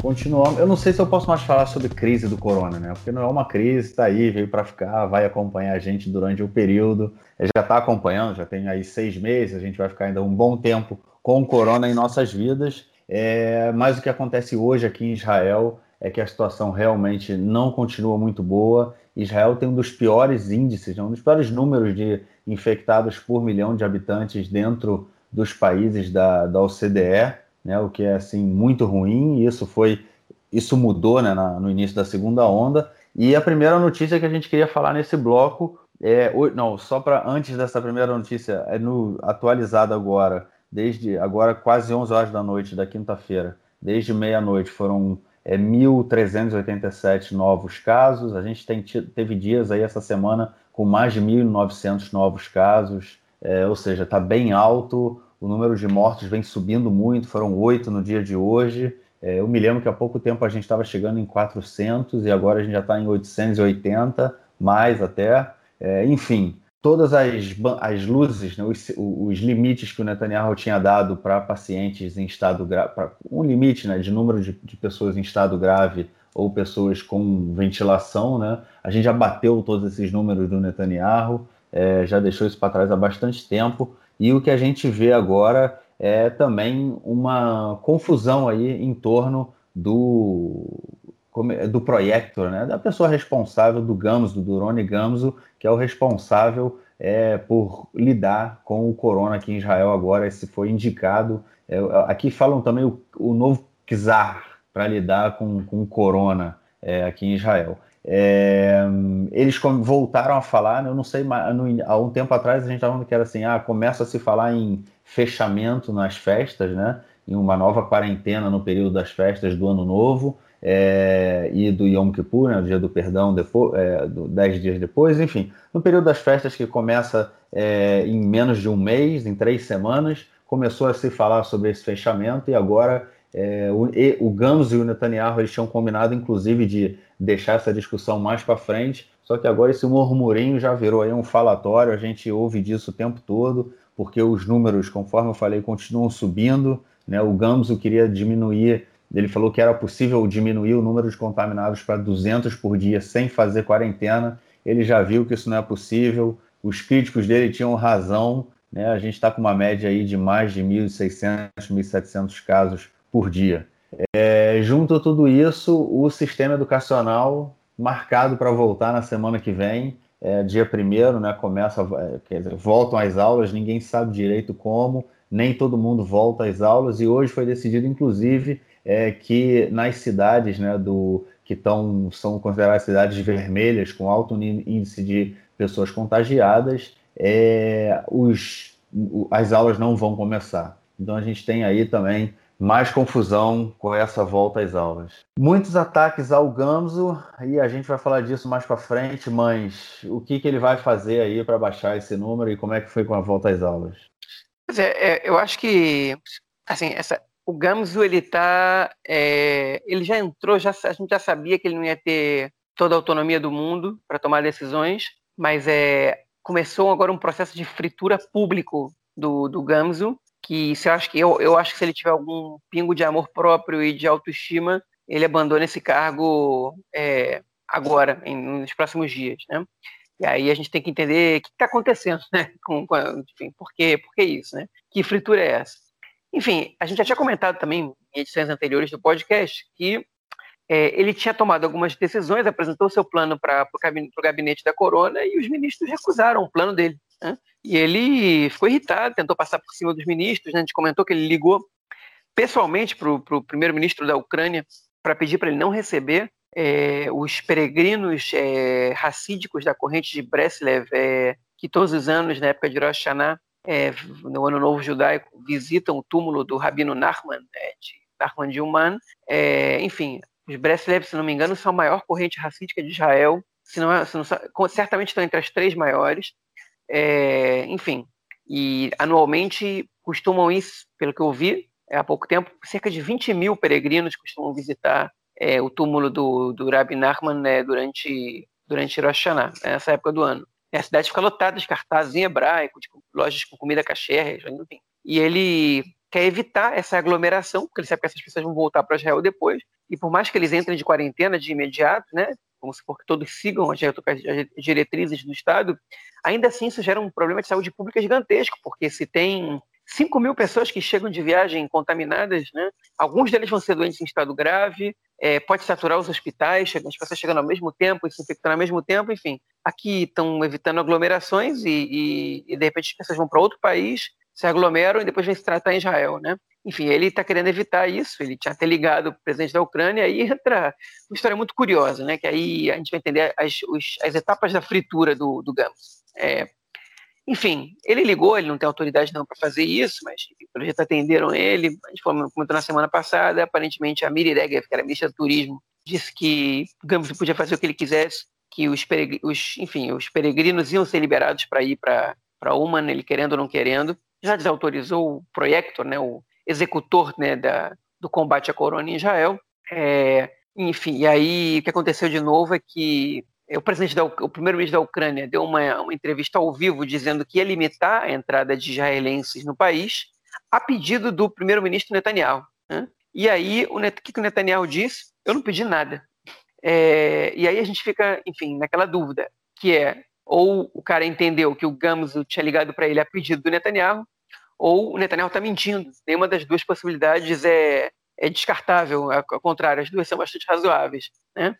Continuamos. Eu não sei se eu posso mais falar sobre crise do corona, né? Porque não é uma crise, está aí, veio para ficar, vai acompanhar a gente durante o período. Já está acompanhando, já tem aí seis meses, a gente vai ficar ainda um bom tempo com o corona em nossas vidas. É, mas o que acontece hoje aqui em Israel é que a situação realmente não continua muito boa Israel tem um dos piores índices, né, um dos piores números de infectados por milhão de habitantes dentro dos países da, da OCDE, né, o que é assim muito ruim. E isso foi, isso mudou né, na, no início da segunda onda. E a primeira notícia que a gente queria falar nesse bloco é, não, só para antes dessa primeira notícia, é no atualizado agora, desde agora quase 11 horas da noite da quinta-feira, desde meia-noite foram é, 1.387 novos casos. A gente tem, teve dias aí essa semana com mais de 1.900 novos casos. é, ou seja, está bem alto, o número de mortos vem subindo muito, foram oito no dia de hoje. É, eu me lembro que há pouco tempo a gente estava chegando em 400 e agora a gente já está em 880, mais até. É, enfim, todas as, as luzes, né, os, os, limites que o Netanyahu tinha dado para pacientes em estado grave, um limite né, de número de, de, pessoas em estado grave ou pessoas com ventilação, né, a gente já bateu todos esses números do Netanyahu, é, já deixou isso para trás há bastante tempo, e o que a gente vê agora é também uma confusão aí em torno do, do Projector, né, da pessoa responsável do Gamso, do Durone Gamso, que é o responsável é, por lidar com o corona aqui em Israel agora, esse foi indicado. É, aqui falam também o, o novo czar para lidar com, com o corona é, aqui em Israel. É, eles voltaram a falar, né, eu não sei, há um tempo atrás a gente estava falando que era assim, ah, começa a se falar em fechamento nas festas, né, em uma nova quarentena no período das festas do Ano Novo, é, e do Yom Kippur, né, o dia do perdão, depois, é, do, dez dias depois, enfim, no período das festas que começa é, em menos de um mês, em três semanas, começou a se falar sobre esse fechamento e agora é, o, e, o e o Netanyahu eles tinham combinado, inclusive, de deixar essa discussão mais para frente, só que agora esse murmurinho já virou aí um falatório, a gente ouve disso o tempo todo, porque os números, conforme eu falei, continuam subindo, né? o Gamso queria diminuir ele falou que era possível diminuir o número de contaminados para 200 por dia sem fazer quarentena. Ele já viu que isso não é possível. Os críticos dele tinham razão. Né? A gente está com uma média aí de mais de 1.600, 1.700 casos por dia. É, junto a tudo isso, o sistema educacional marcado para voltar na semana que vem, é, dia primeiro, né, começa, é, quer dizer, voltam as aulas, ninguém sabe direito como, nem todo mundo volta às aulas, e hoje foi decidido, inclusive, é que nas cidades né, do, que tão, são consideradas cidades vermelhas, com alto índice de pessoas contagiadas, é, os, as aulas não vão começar. Então a gente tem aí também mais confusão com essa volta às aulas. Muitos ataques ao Gamso, e a gente vai falar disso mais para frente, mas o que, que ele vai fazer aí para baixar esse número e como é que foi com a volta às aulas? É, é eu acho que assim, essa, o Gamzu ele tá, é, ele já entrou, já a gente já sabia que ele não ia ter toda a autonomia do mundo para tomar decisões, mas é, começou agora um processo de fritura público do, do Gamzu, que se eu acho que eu, eu acho que se ele tiver algum pingo de amor próprio e de autoestima, ele abandona esse cargo é, agora, em, nos próximos dias, né? E aí a gente tem que entender o que está acontecendo, né? Com, com, enfim, por, quê, por que isso, né? Que fritura é essa? Enfim, a gente já tinha comentado também em edições anteriores do podcast que é, ele tinha tomado algumas decisões, apresentou seu plano para o gabinete, gabinete da Corona e os ministros recusaram o plano dele. Né? E ele ficou irritado, tentou passar por cima dos ministros. Né? A gente comentou que ele ligou pessoalmente para o primeiro-ministro da Ucrânia para pedir para ele não receber é, os peregrinos é, racídicos da corrente de Breslev, é, que todos os anos, na época de Rosh Hashanah, é, no Ano Novo Judaico, visitam o túmulo do Rabino Nachman, né, de Nachman de Uman. É, enfim, os Breslev, se não me engano, são a maior corrente racídica de Israel, se não, é, se não, certamente estão entre as três maiores. É, enfim, e anualmente costumam ir, pelo que eu vi há pouco tempo, cerca de 20 mil peregrinos costumam visitar é, o túmulo do, do Rabbi Nachman né, durante, durante Rosh Hashanah, nessa época do ano. A cidade fica lotada de cartazes em hebraico, de lojas com comida caché, enfim. E ele quer evitar essa aglomeração, porque ele sabe que essas pessoas vão voltar para Israel depois. E por mais que eles entrem de quarentena de imediato, né, como se for que todos sigam as diretrizes do Estado, ainda assim isso gera um problema de saúde pública gigantesco, porque se tem 5 mil pessoas que chegam de viagem contaminadas, né? Alguns deles vão ser doentes em estado grave, é, pode saturar os hospitais, as pessoas chegando ao mesmo tempo e se infectando ao mesmo tempo, enfim. Aqui estão evitando aglomerações e, e, e, de repente as pessoas vão para outro país, se aglomeram e depois vêm se tratar em Israel, né? Enfim, ele está querendo evitar isso, ele tinha até ligado o presidente da Ucrânia, aí entra uma história muito curiosa, né? Que aí a gente vai entender as, os, as etapas da fritura do, do Gamos. É, enfim, ele ligou, ele não tem autoridade não para fazer isso, mas pelo jeito atenderam ele. A gente comentou na semana passada, aparentemente a Miri Regev, que era ministra do Turismo, disse que Gambus podia fazer o que ele quisesse, que os, os, enfim, os peregrinos iam ser liberados para ir para Uman, ele querendo ou não querendo, já desautorizou o projeto, né, o executor né, da, do combate à corona em Israel. É, enfim, e aí o que aconteceu de novo é que o presidente da, o primeiro-ministro da Ucrânia deu uma, uma, entrevista ao vivo dizendo que ia limitar a entrada de israelenses no país a pedido do primeiro-ministro Netanyahu. Né? E aí o, Net, que, que o Netanyahu disse? Eu não pedi nada. É, e aí a gente fica, enfim, naquela dúvida, que é ou o cara entendeu que o Gamzu tinha ligado para ele a pedido do Netanyahu, ou o Netanyahu está mentindo. Nenhuma das duas possibilidades é, é descartável, ao contrário, as duas são bastante razoáveis. Né?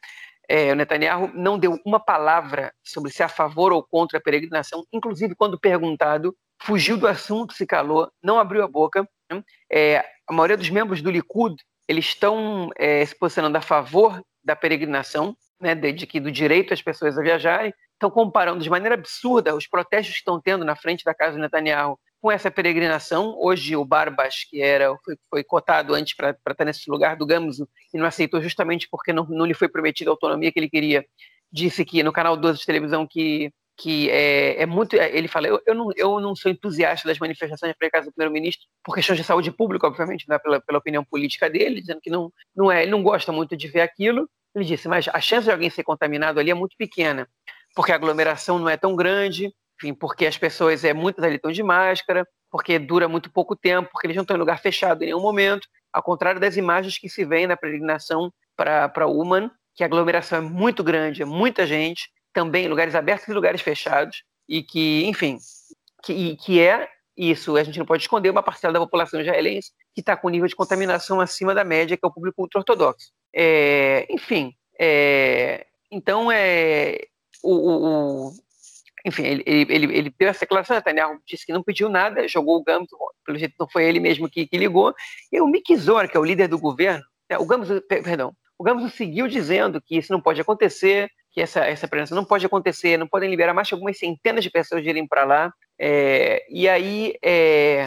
É, o Netanyahu não deu uma palavra sobre se é a favor ou contra a peregrinação, inclusive quando perguntado, fugiu do assunto, se calou, não abriu a boca. Né? É, a maioria dos membros do Likud eles estão é, se posicionando a favor da peregrinação, né, de, de, que do direito às pessoas a viajarem, estão comparando de maneira absurda os protestos que estão tendo na frente da casa do Netanyahu com essa peregrinação. Hoje o Barbas, que era foi, foi cotado antes para estar nesse lugar do Gamzu e não aceitou justamente porque não, não lhe foi prometida a autonomia que ele queria, disse que no canal 12 de televisão que que é, é, muito. Ele fala: eu, eu, não, eu não sou entusiasta das manifestações para casa do primeiro-ministro por questões de saúde pública, obviamente, né, pela, pela opinião política dele, dizendo que não, não é, ele não gosta muito de ver aquilo. Ele disse: mas a chance de alguém ser contaminado ali é muito pequena, porque a aglomeração não é tão grande, enfim, porque as pessoas, é, muitas ali estão de máscara, porque dura muito pouco tempo, porque eles não estão em lugar fechado em nenhum momento, ao contrário das imagens que se vêem na peregrinação para Uman, que a aglomeração é muito grande, é muita gente, também em lugares abertos e lugares fechados, e que, enfim, que, que é isso, a gente não pode esconder, uma parcela da população israelense que está com nível de contaminação acima da média, que é o público ultra-ortodoxo. É, enfim, é, então é, o, o, enfim, ele, ele, ele deu essa declaração, Netanyahu disse que não pediu nada, jogou o Gamos, pelo jeito não foi ele mesmo que, que ligou, e o Mick Zor, que é o líder do governo, né, o Gamos, perdão, o Gamos seguiu dizendo que isso não pode acontecer, que essa, essa presença não pode acontecer, não podem liberar mais algumas centenas de pessoas de irem para lá, é, e aí é,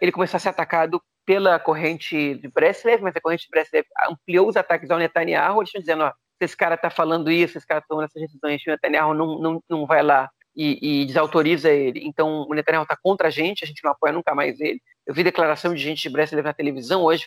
ele começou a ser atacado pela corrente de Breslev, mas a corrente de Breslev ampliou os ataques ao Netanyahu, eles estão dizendo, ó, se esse cara está falando isso, se esse cara está tomando essas decisões, o Netanyahu não, não, não vai lá e, e desautoriza ele. Então o Netanyahu está contra a gente, a gente não apoia nunca mais ele. Eu vi declaração de gente de Breslev na televisão hoje,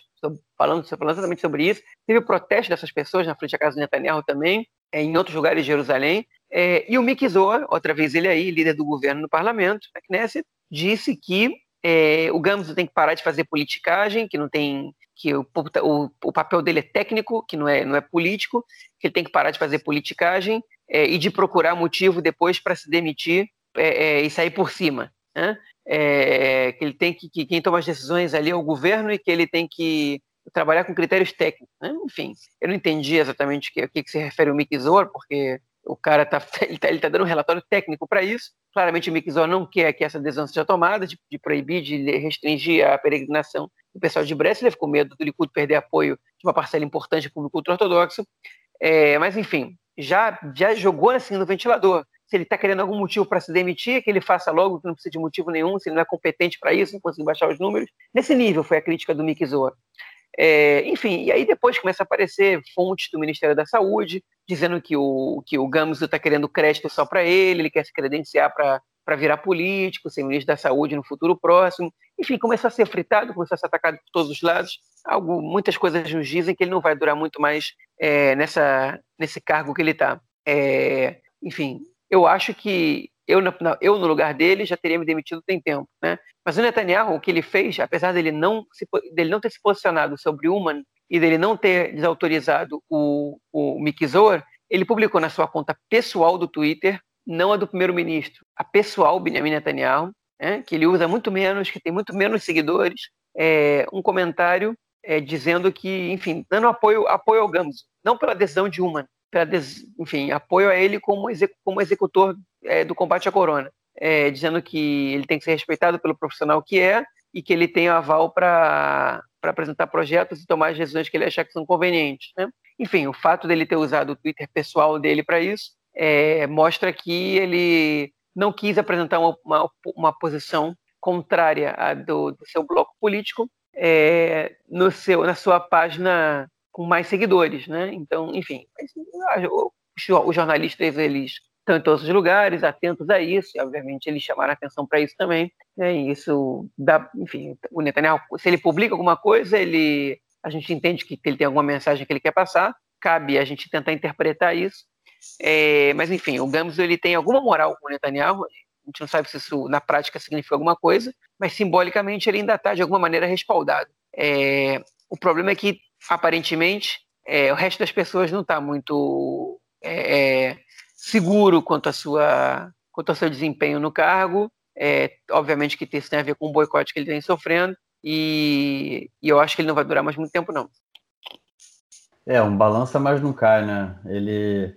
falando, falando exatamente sobre isso. Teve protesto dessas pessoas na frente da casa do Netanyahu também, é, em outros lugares de Jerusalém. É, e o Zohar, outra vez ele aí, líder do governo no parlamento, na Knesset, disse que é, o Gams tem que parar de fazer politicagem, que não tem que o, o, o, papel dele é técnico, que não é, não é político, que ele tem que parar de fazer politicagem é, e de procurar motivo depois para se demitir é, é, e sair por cima. Né? É, que ele tem que, que, quem toma as decisões ali é o governo e que ele tem que trabalhar com critérios técnicos. Né? Enfim, eu não entendi exatamente o que, que, que se refere o Mick Zor, porque o cara está ele tá, ele tá dando um relatório técnico para isso. Claramente o Mick Zor não quer que essa decisão seja tomada, de, de proibir, de restringir a peregrinação do pessoal de Breslev, com medo do Likud perder apoio de uma parcela importante do público ortodoxo. É, mas, enfim, já, já jogou assim no ventilador. Se ele está querendo algum motivo para se demitir, que ele faça logo, que não precisa de motivo nenhum, se ele não é competente para isso, não consegue baixar os números. Nesse nível foi a crítica do Mick Zoa. É, enfim, e aí depois começa a aparecer fontes do Ministério da Saúde dizendo que o, que o Gamso está querendo crédito só para ele, ele quer se credenciar para virar político, ser ministro da Saúde no futuro próximo. Enfim, começou a ser fritado, começou a ser atacado por todos os lados. Algo, muitas coisas nos dizem que ele não vai durar muito mais é, nessa, nesse cargo que ele está. É, enfim, eu acho que eu, eu, no lugar dele, já teria me demitido tem tempo. Né? Mas o Netanyahu, o que ele fez, apesar dele não, se, dele não ter se posicionado sobre Uman e dele não ter desautorizado o, o Mick Zohar, ele publicou na sua conta pessoal do Twitter não a do primeiro-ministro, a pessoal Benjamin Netanyahu, né, que ele usa muito menos, que tem muito menos seguidores, é, um comentário é, dizendo que, enfim, dando apoio, apoio ao Gamso, não pela decisão de uma, pela des, enfim, apoio a ele como, exec, como executor é, do combate à corona, é, dizendo que ele tem que ser respeitado pelo profissional que é e que ele tem aval para apresentar projetos e tomar as decisões que ele achar que são convenientes. Né? Enfim, o fato dele ter usado o Twitter pessoal dele para isso é, mostra que ele não quis apresentar uma, uma, uma posição contrária à do, do seu bloco político é, no seu, na sua página com mais seguidores, né? Então, enfim, os jornalistas eles estão em todos os lugares, atentos a isso, e obviamente eles chamaram atenção para isso também, né, e isso dá, enfim, o Netanyahu, se ele publica alguma coisa, ele, a gente entende que, ele tem alguma mensagem que ele quer passar, cabe a gente tentar interpretar isso, é, mas enfim, o Gams ele tem alguma moral com o Netanyahu, a gente não sabe se isso na prática significa alguma coisa, mas simbolicamente ele ainda está de alguma maneira respaldado. É, o problema é que, aparentemente, é, o resto das pessoas não está muito é, é, seguro quanto, a sua, quanto ao seu desempenho no cargo. É, obviamente que isso tem a ver com o boicote que ele vem sofrendo, e, e eu acho que ele não vai durar mais muito tempo, não. É, um balança mais não cai, né? Ele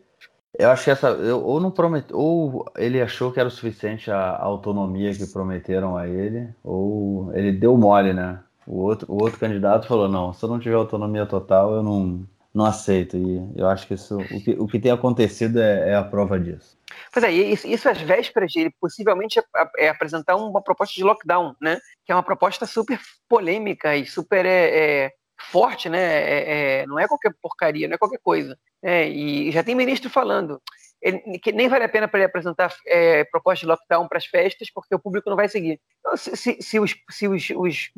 eu acho que essa. Ou não promete, ou ele achou que era o suficiente a, a, autonomia que prometeram a ele, ou ele deu mole, né? O outro, o outro candidato falou: não, se eu não tiver autonomia total, eu não, não aceito. E eu acho que isso, o que, o que tem acontecido é, é a prova disso. Pois é, isso, isso às vésperas de ele possivelmente é, é apresentar uma proposta de lockdown, né? Que é uma proposta super polêmica e super é, é forte, né? É, é, não é qualquer porcaria, não é qualquer coisa. É, e já tem ministro falando ele, que nem vale a pena para ele apresentar é, proposta de lockdown para as festas, porque o público não vai seguir. Então, se, se, se, os, se os, os,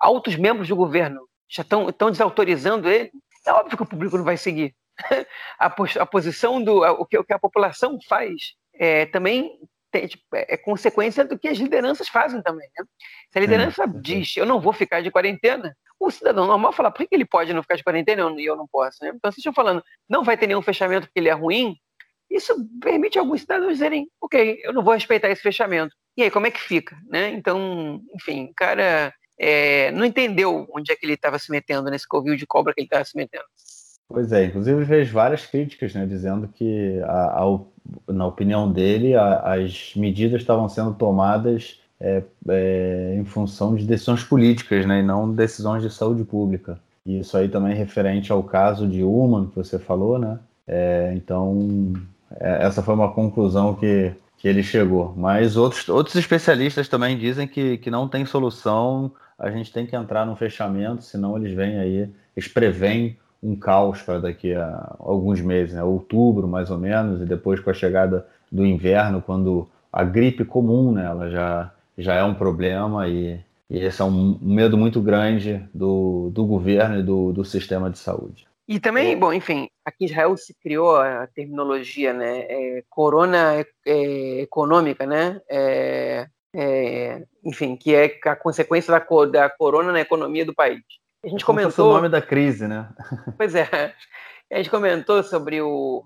altos membros do governo já estão desautorizando ele, é óbvio que o público não vai seguir. a, a, posição do o que, o que a população faz é, também tipo, é, é consequência do que as lideranças fazem também. Né? Se a liderança é, diz eu não vou ficar de quarentena, o cidadão normal fala, por que ele pode não ficar de quarentena e eu não posso? Né? Então, vocês estão falando, não vai ter nenhum fechamento porque ele é ruim, isso permite alguns cidadãos dizerem, ok, eu não vou respeitar esse fechamento. E aí, como é que fica? Né? Então, enfim, o cara é, não entendeu onde é que ele estava se metendo, nesse covil de cobra que ele estava se metendo. Pois é, inclusive fez várias críticas, né, dizendo que, a, a, na opinião dele, a, as medidas estavam sendo tomadas é, é, em função de decisões políticas, né, e não decisões de saúde pública. E isso aí também é referente ao caso de Uman, que você falou, né? É, então, é, essa foi uma conclusão que, que ele chegou. Mas outros, outros especialistas também dizem que, que não tem solução, a gente tem que entrar no fechamento, senão eles vêm aí, eles preveem um caos para daqui a alguns meses, né? outubro mais ou menos, e depois com a chegada do inverno, quando a gripe comum, né, ela já já é um problema e, e esse é um, medo muito grande do, do governo e do, do sistema de saúde. E também, bom, enfim, aqui em Israel se criou a terminologia, né, é, corona é, econômica, né, é, é, enfim, que é a consequência da, da corona na economia do país. A gente é comentou o nome da crise, né? Pois é, a gente comentou sobre o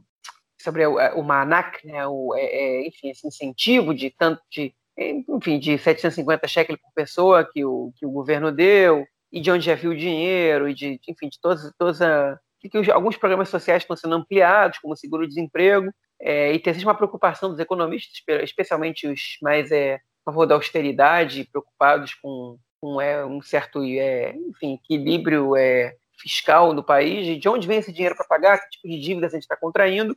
sobre o, o Manac, né, o, é, é, enfim, esse incentivo de tanto de enfim, de 750 shekels por pessoa que o, que o governo deu, e de onde já viu o dinheiro, e de, enfim, de todas, todas a, que os, alguns programas sociais estão sendo ampliados, como o seguro-desemprego, é, e tem uma preocupação dos economistas, especialmente os mais é, a favor da austeridade, preocupados com, com é, um certo é, enfim, equilíbrio é, fiscal no país, de onde vem esse dinheiro para pagar, que tipo de dívidas a gente está contraindo.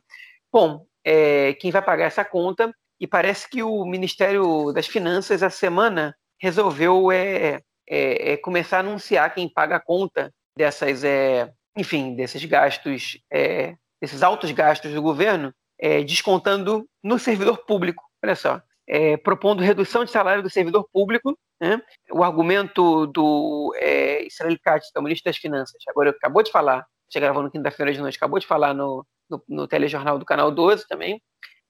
Bom, é, quem vai pagar essa conta e parece que o Ministério das Finanças, essa semana, resolveu é, é, é começar a anunciar quem paga a conta dessas, é, enfim, desses gastos, é, desses altos gastos do governo, descontando no servidor público. Olha só, propondo redução de salário do servidor público. Né? O argumento do Israel Katz, que é o ministro das Finanças, agora acabou de falar, já gravando quinta-feira de noite, acabou de falar no, no, no telejornal do Canal 12 também,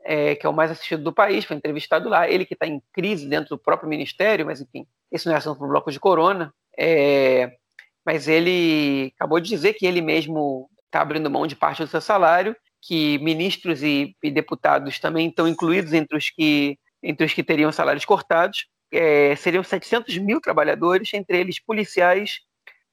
é, que é o mais assistido do país, foi entrevistado lá. Ele que está em crise dentro do próprio ministério, mas enfim, isso não é assunto para o bloco de corona. É, mas ele acabou de dizer que ele mesmo está abrindo mão de parte do seu salário, que ministros e, e, deputados também estão incluídos entre os que, entre os que teriam salários cortados. É, seriam 700 mil trabalhadores, entre eles policiais,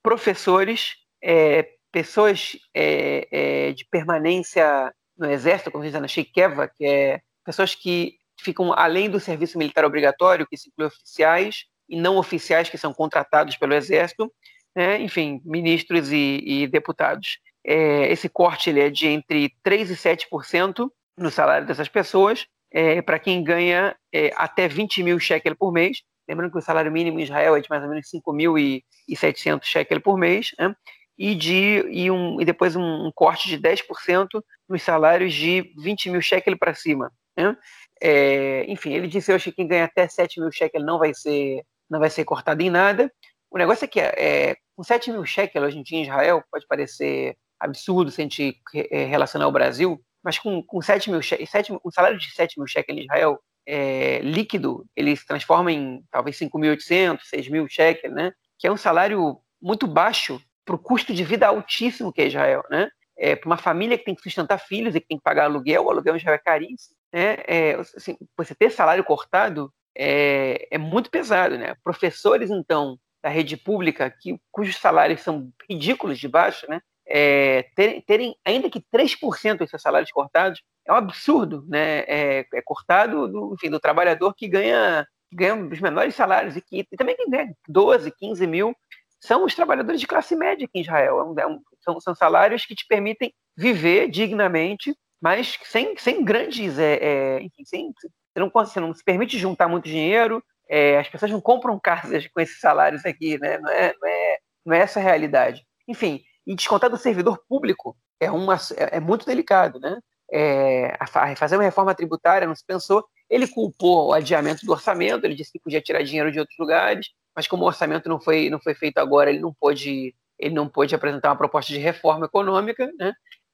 professores, é, pessoas é, de permanência no exército, como diz na Sheikeva, que é pessoas que ficam além do serviço militar obrigatório, que se inclui oficiais e não oficiais que são contratados pelo exército, né? enfim, ministros e, e deputados. Esse corte ele é de entre 3% e 7% no salário dessas pessoas, é, para quem ganha é, até 20 mil shekel por mês. Lembrando que o salário mínimo em Israel é de mais ou menos 5.700 shekel por mês. Né? e, de, e, um, e depois um, um corte de 10% nos salários de 20 mil shekel para cima. Né? É, enfim, ele disse hoje que quem ganha até 7 mil shekels não vai ser, não vai ser cortado em nada. O negócio é que é, com 7 mil shekels hoje em dia em Israel, pode parecer absurdo se a gente é, relacionar ao Brasil, mas com, com 7 mil shekels, 7, um salário de 7 mil shekels em Israel, é, líquido, ele se transforma em talvez 5.800, 6.000 shekels, né? que é um salário muito baixo para o custo de vida altíssimo que é Israel. Né? É, para uma família que tem que sustentar filhos e que tem que pagar aluguel, o aluguel já é caríssimo. Né? É, assim, você ter salário cortado é, é, muito pesado. Né? Professores, então, da rede pública, que, cujos salários são ridículos de baixo, né? É, terem, terem, ainda que 3% dos seus salários cortados, é um absurdo. Né? É, é cortado do, enfim, do trabalhador que ganha, que ganha os menores salários e, que, e também quem ganha 12, 15 mil são os trabalhadores de classe média aqui em Israel. É um, é são, são salários que te permitem viver dignamente, mas sem, sem grandes. É, é, enfim, sem, você, não, você não se permite juntar muito dinheiro, é, as pessoas não compram casas com esses salários aqui, né? não, é, não, é, não é essa a realidade. Enfim, e descontar do servidor público é, uma, é, é muito delicado. Né? É, a, fazer uma reforma tributária não se pensou. Ele culpou o adiamento do orçamento, ele disse que podia tirar dinheiro de outros lugares, mas como o orçamento não foi, não foi feito agora, ele não pôde ele não pôde apresentar uma proposta de reforma econômica, né?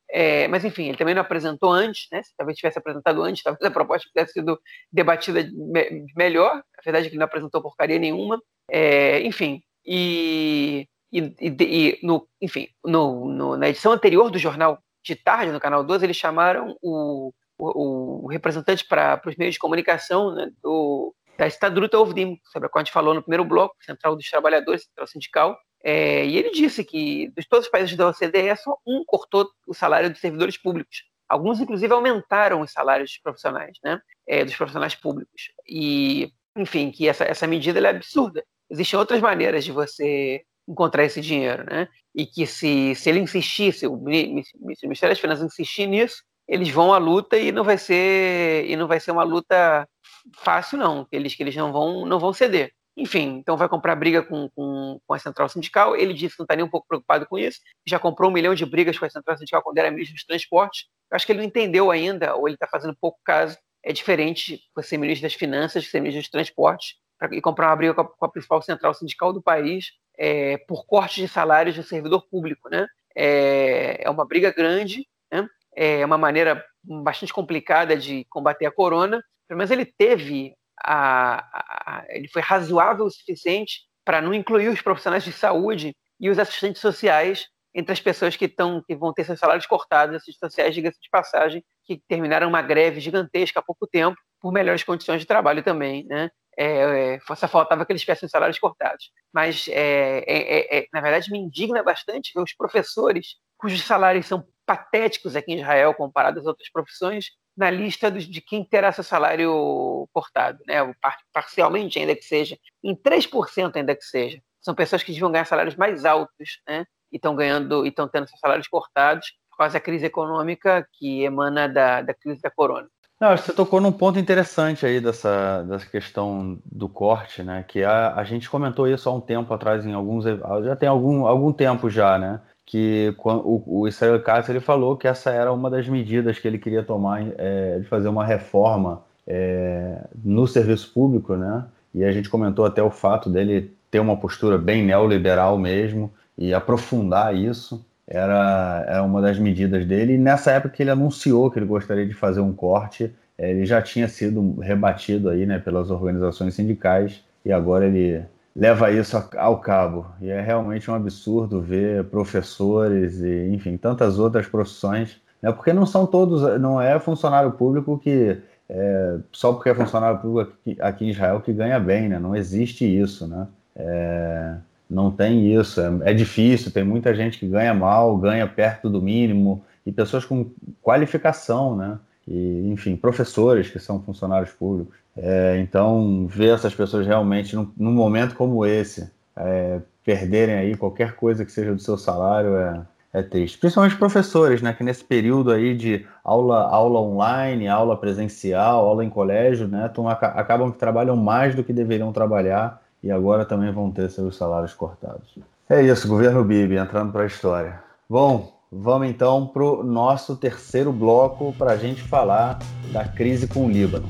É, mas enfim, ele também não apresentou antes, né? Se talvez tivesse apresentado antes, talvez a proposta tivesse sido debatida me melhor. A verdade é que ele não apresentou porcaria nenhuma. É, enfim, e, e, e, no, enfim, no, no, na edição anterior do jornal de tarde, no canal 12, eles chamaram o, o, o representante para os meios de comunicação né, do, da Estadruta Ovdim, sobre a qual a gente falou no primeiro bloco, Central dos Trabalhadores, Central Sindical, é, e ele disse que de todos os países da OCDE, só um cortou o salário dos servidores públicos. Alguns, inclusive, aumentaram os salários profissionais, né, é, dos profissionais públicos. E, enfim, que essa, essa medida é absurda. Existem outras maneiras de você encontrar esse dinheiro, né? E que se, se ele insistir, se o, Ministério das Finanças insistir nisso, eles vão à luta e não vai ser e não vai ser uma luta fácil não, eles que eles não vão não vão ceder. Enfim, então vai comprar briga com, com, com, a central sindical. Ele disse que não está nem um pouco preocupado com isso. Já comprou um milhão de brigas com a central sindical quando era ministro dos transportes. Eu acho que ele não entendeu ainda, ou ele está fazendo pouco caso. É diferente você ministro das finanças, ser ministro dos transportes, pra, e comprar uma briga com a, com a principal central sindical do país é, por corte de salários do servidor público. Né? É, é uma briga grande, né? é uma maneira bastante complicada de combater a corona. Menos ele teve a, a, ele foi razoável o suficiente para não incluir os profissionais de saúde e os assistentes sociais entre as pessoas que, estão, que vão ter seus salários cortados, assistentes sociais, diga-se de passagem, que terminaram uma greve gigantesca há pouco tempo por melhores condições de trabalho também, né? É, é, só faltava que eles tivessem salários cortados. Mas, é, é, é, na verdade, me indigna bastante ver os professores, cujos salários são patéticos aqui em Israel comparados às outras profissões, na lista de quem terá seu salário cortado, né? parcialmente ainda que seja, em 3% ainda que seja. São pessoas que deviam ganhar salários mais altos, né? E estão ganhando e estão tendo seus salários cortados por causa da crise econômica que emana da, da crise da corona. Não, você tocou num ponto interessante aí dessa, dessa questão do corte, né? Que a, a gente comentou isso há um tempo atrás, em alguns. Já tem algum, algum tempo já, né? que o, o Israel Katz ele falou que essa era uma das medidas que ele queria tomar é, de fazer uma reforma é, no serviço público, né? E a gente comentou até o fato dele ter uma postura bem neoliberal mesmo e aprofundar isso era, era uma das medidas dele. E nessa época que ele anunciou que ele gostaria de fazer um corte, é, ele já tinha sido rebatido aí, né, pelas organizações sindicais e agora ele leva isso ao cabo. E é realmente um absurdo ver professores e, enfim, tantas outras profissões, né? porque não são todos, não é funcionário público que é, só porque é funcionário público aqui, aqui, em Israel que ganha bem, né? Não existe isso, né? É, não tem isso, é, é difícil, tem muita gente que ganha mal, ganha perto do mínimo, e pessoas com qualificação, né? E, enfim, professores que são funcionários públicos. É, então, ver essas pessoas realmente num, num momento como esse, é, perderem aí qualquer coisa que seja do seu salário é, é triste. Principalmente professores, né, que nesse período aí de aula, aula online, aula presencial, aula em colégio, né, tão, acabam que trabalham mais do que deveriam trabalhar e agora também vão ter seus salários cortados. É isso, governo Bibi entrando para a história. Bom, vamos então para o nosso terceiro bloco para a gente falar da crise com o Líbano.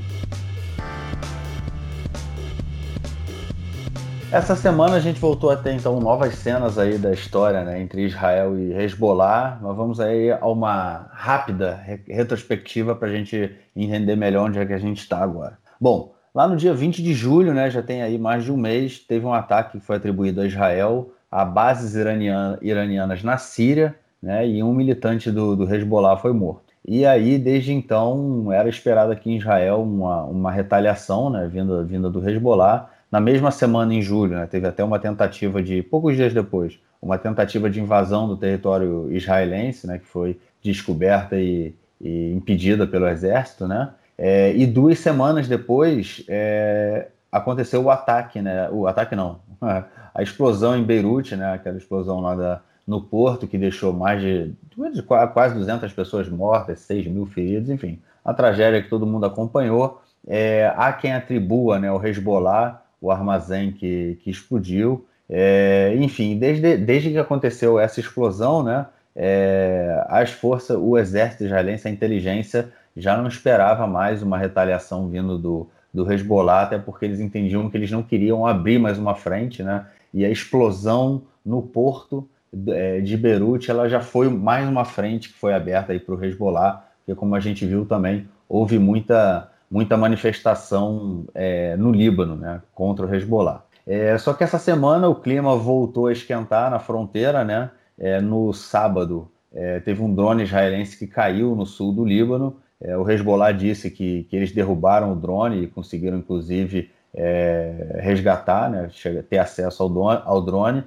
Essa semana a gente voltou a ter então novas cenas aí da história né, entre Israel e Hezbollah. Nós vamos aí a uma rápida retrospectiva para a gente entender melhor onde é que a gente está agora. Bom, lá no dia 20 de julho, né, já tem aí mais de um mês, teve um ataque que foi atribuído a Israel a bases iraniana, iranianas na Síria, né, e um militante do, do Hezbollah foi morto. E aí, desde então, era esperado aqui em Israel uma, uma retaliação, né, vinda, vinda do Hezbollah, na mesma semana, em julho, né, teve até uma tentativa de, poucos dias depois, uma tentativa de invasão do território israelense, né, que foi descoberta e, e impedida pelo exército, né? É, e duas semanas depois é, aconteceu o ataque, né? O ataque não, a explosão em Beirute, né? Aquela explosão lá da, no porto que deixou mais de, de quase 200 pessoas mortas, 6 mil feridos, enfim, a tragédia que todo mundo acompanhou. É, há quem atribua, né, o Hezbollah o armazém que, que explodiu. É, enfim, desde, desde que aconteceu essa explosão, né, é, as forças, o exército israelense, a inteligência já não esperava mais uma retaliação vindo do, do Hezbollah, até porque eles entendiam que eles não queriam abrir mais uma frente, né, e a explosão no porto é, de Beirute, ela já foi mais uma frente que foi aberta aí para o Hezbollah, porque como a gente viu também, houve muita muita manifestação é, no Líbano né, contra o Hezbollah. É, só que essa semana o clima voltou a esquentar na fronteira, né? É, no sábado é, teve um drone israelense que caiu no sul do Líbano. É, o Hezbollah disse que, que eles derrubaram o drone e conseguiram, inclusive, é, resgatar, né, ter acesso ao drone. Ao drone.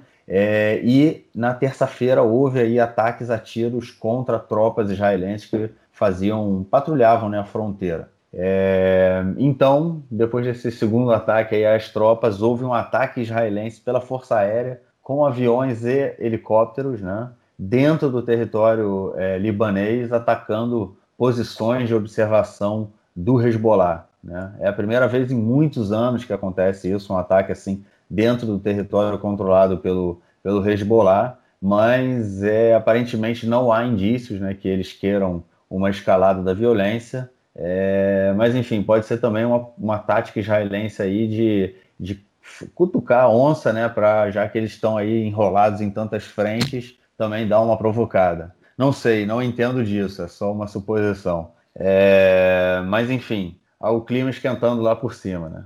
e na terça-feira houve aí ataques a tiros contra tropas israelenses que faziam patrulhavam né, a fronteira. É, então, depois desse segundo ataque aí às tropas, houve um ataque israelense pela Força Aérea com aviões e helicópteros, né, dentro do território é, libanês, atacando posições de observação do Hezbollah. Né? É a primeira vez em muitos anos que acontece isso, um ataque assim dentro do território controlado pelo, pelo Hezbollah, mas é, aparentemente não há indícios né, que eles queiram uma escalada da violência. É, mas enfim, pode ser também uma, uma tática israelense aí de, de cutucar a onça, né? Para já que eles estão aí enrolados em tantas frentes, também dar uma provocada. Não sei, não entendo disso, é só uma suposição. É, mas enfim, o clima esquentando lá por cima, né?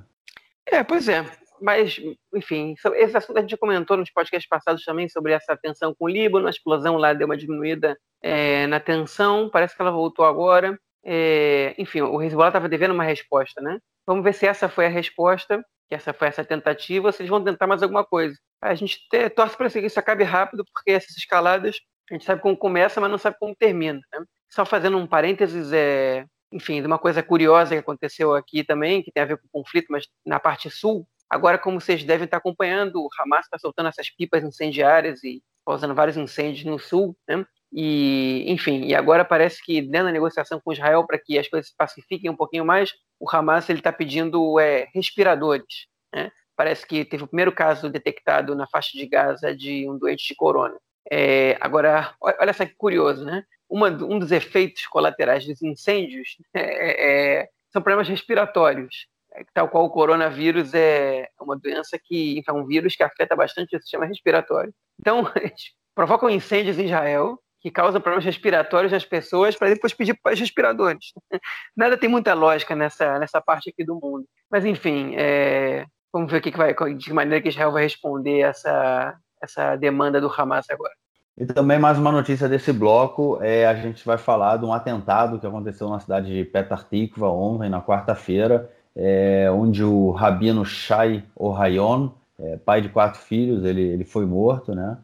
É, pois é. Mas, enfim, esse assunto a gente comentou nos podcasts passados também sobre essa tensão com o Líbano, a explosão lá deu uma diminuída é, na tensão, parece que ela voltou agora. É, enfim, o Hezbollah estava devendo uma resposta, né? Vamos ver se essa foi a resposta, que essa foi essa tentativa, se eles vão tentar mais alguma coisa. A gente te, torce para que isso acabe rápido, porque essas escaladas a gente sabe como começa, mas não sabe como termina. Né? Só fazendo um parênteses, é, enfim, de uma coisa curiosa que aconteceu aqui também, que tem a ver com o conflito, mas na parte sul. Agora, como vocês devem estar acompanhando, o Hamas está soltando essas pipas incendiárias e causando vários incêndios no sul, né? E, enfim, e agora parece que dentro da negociação com Israel para que as coisas se pacifiquem um pouquinho mais, o Hamas ele está pedindo é, respiradores. Né? Parece que teve o primeiro caso detectado na faixa de Gaza de um doente de corona. É, agora, olha só que curioso, né? Uma, um dos efeitos colaterais dos incêndios é, é, é são problemas respiratórios, é, tal qual o coronavírus é uma doença que, é um vírus que afeta bastante o sistema respiratório. Então, provocam incêndios em Israel, que causa problemas respiratórios nas pessoas para depois pedir para os respiradores. Nada tem muita lógica nessa, nessa parte aqui do mundo. Mas, enfim, é, vamos ver o que, que vai, de que maneira que Israel vai responder essa, essa demanda do Hamas agora. E também mais uma notícia desse bloco, é, a gente vai falar de um atentado que aconteceu na cidade de Petar Tikva ontem, na quarta-feira, é, onde o rabino Shai Ohayon, é, pai de quatro filhos, ele, ele foi morto, né?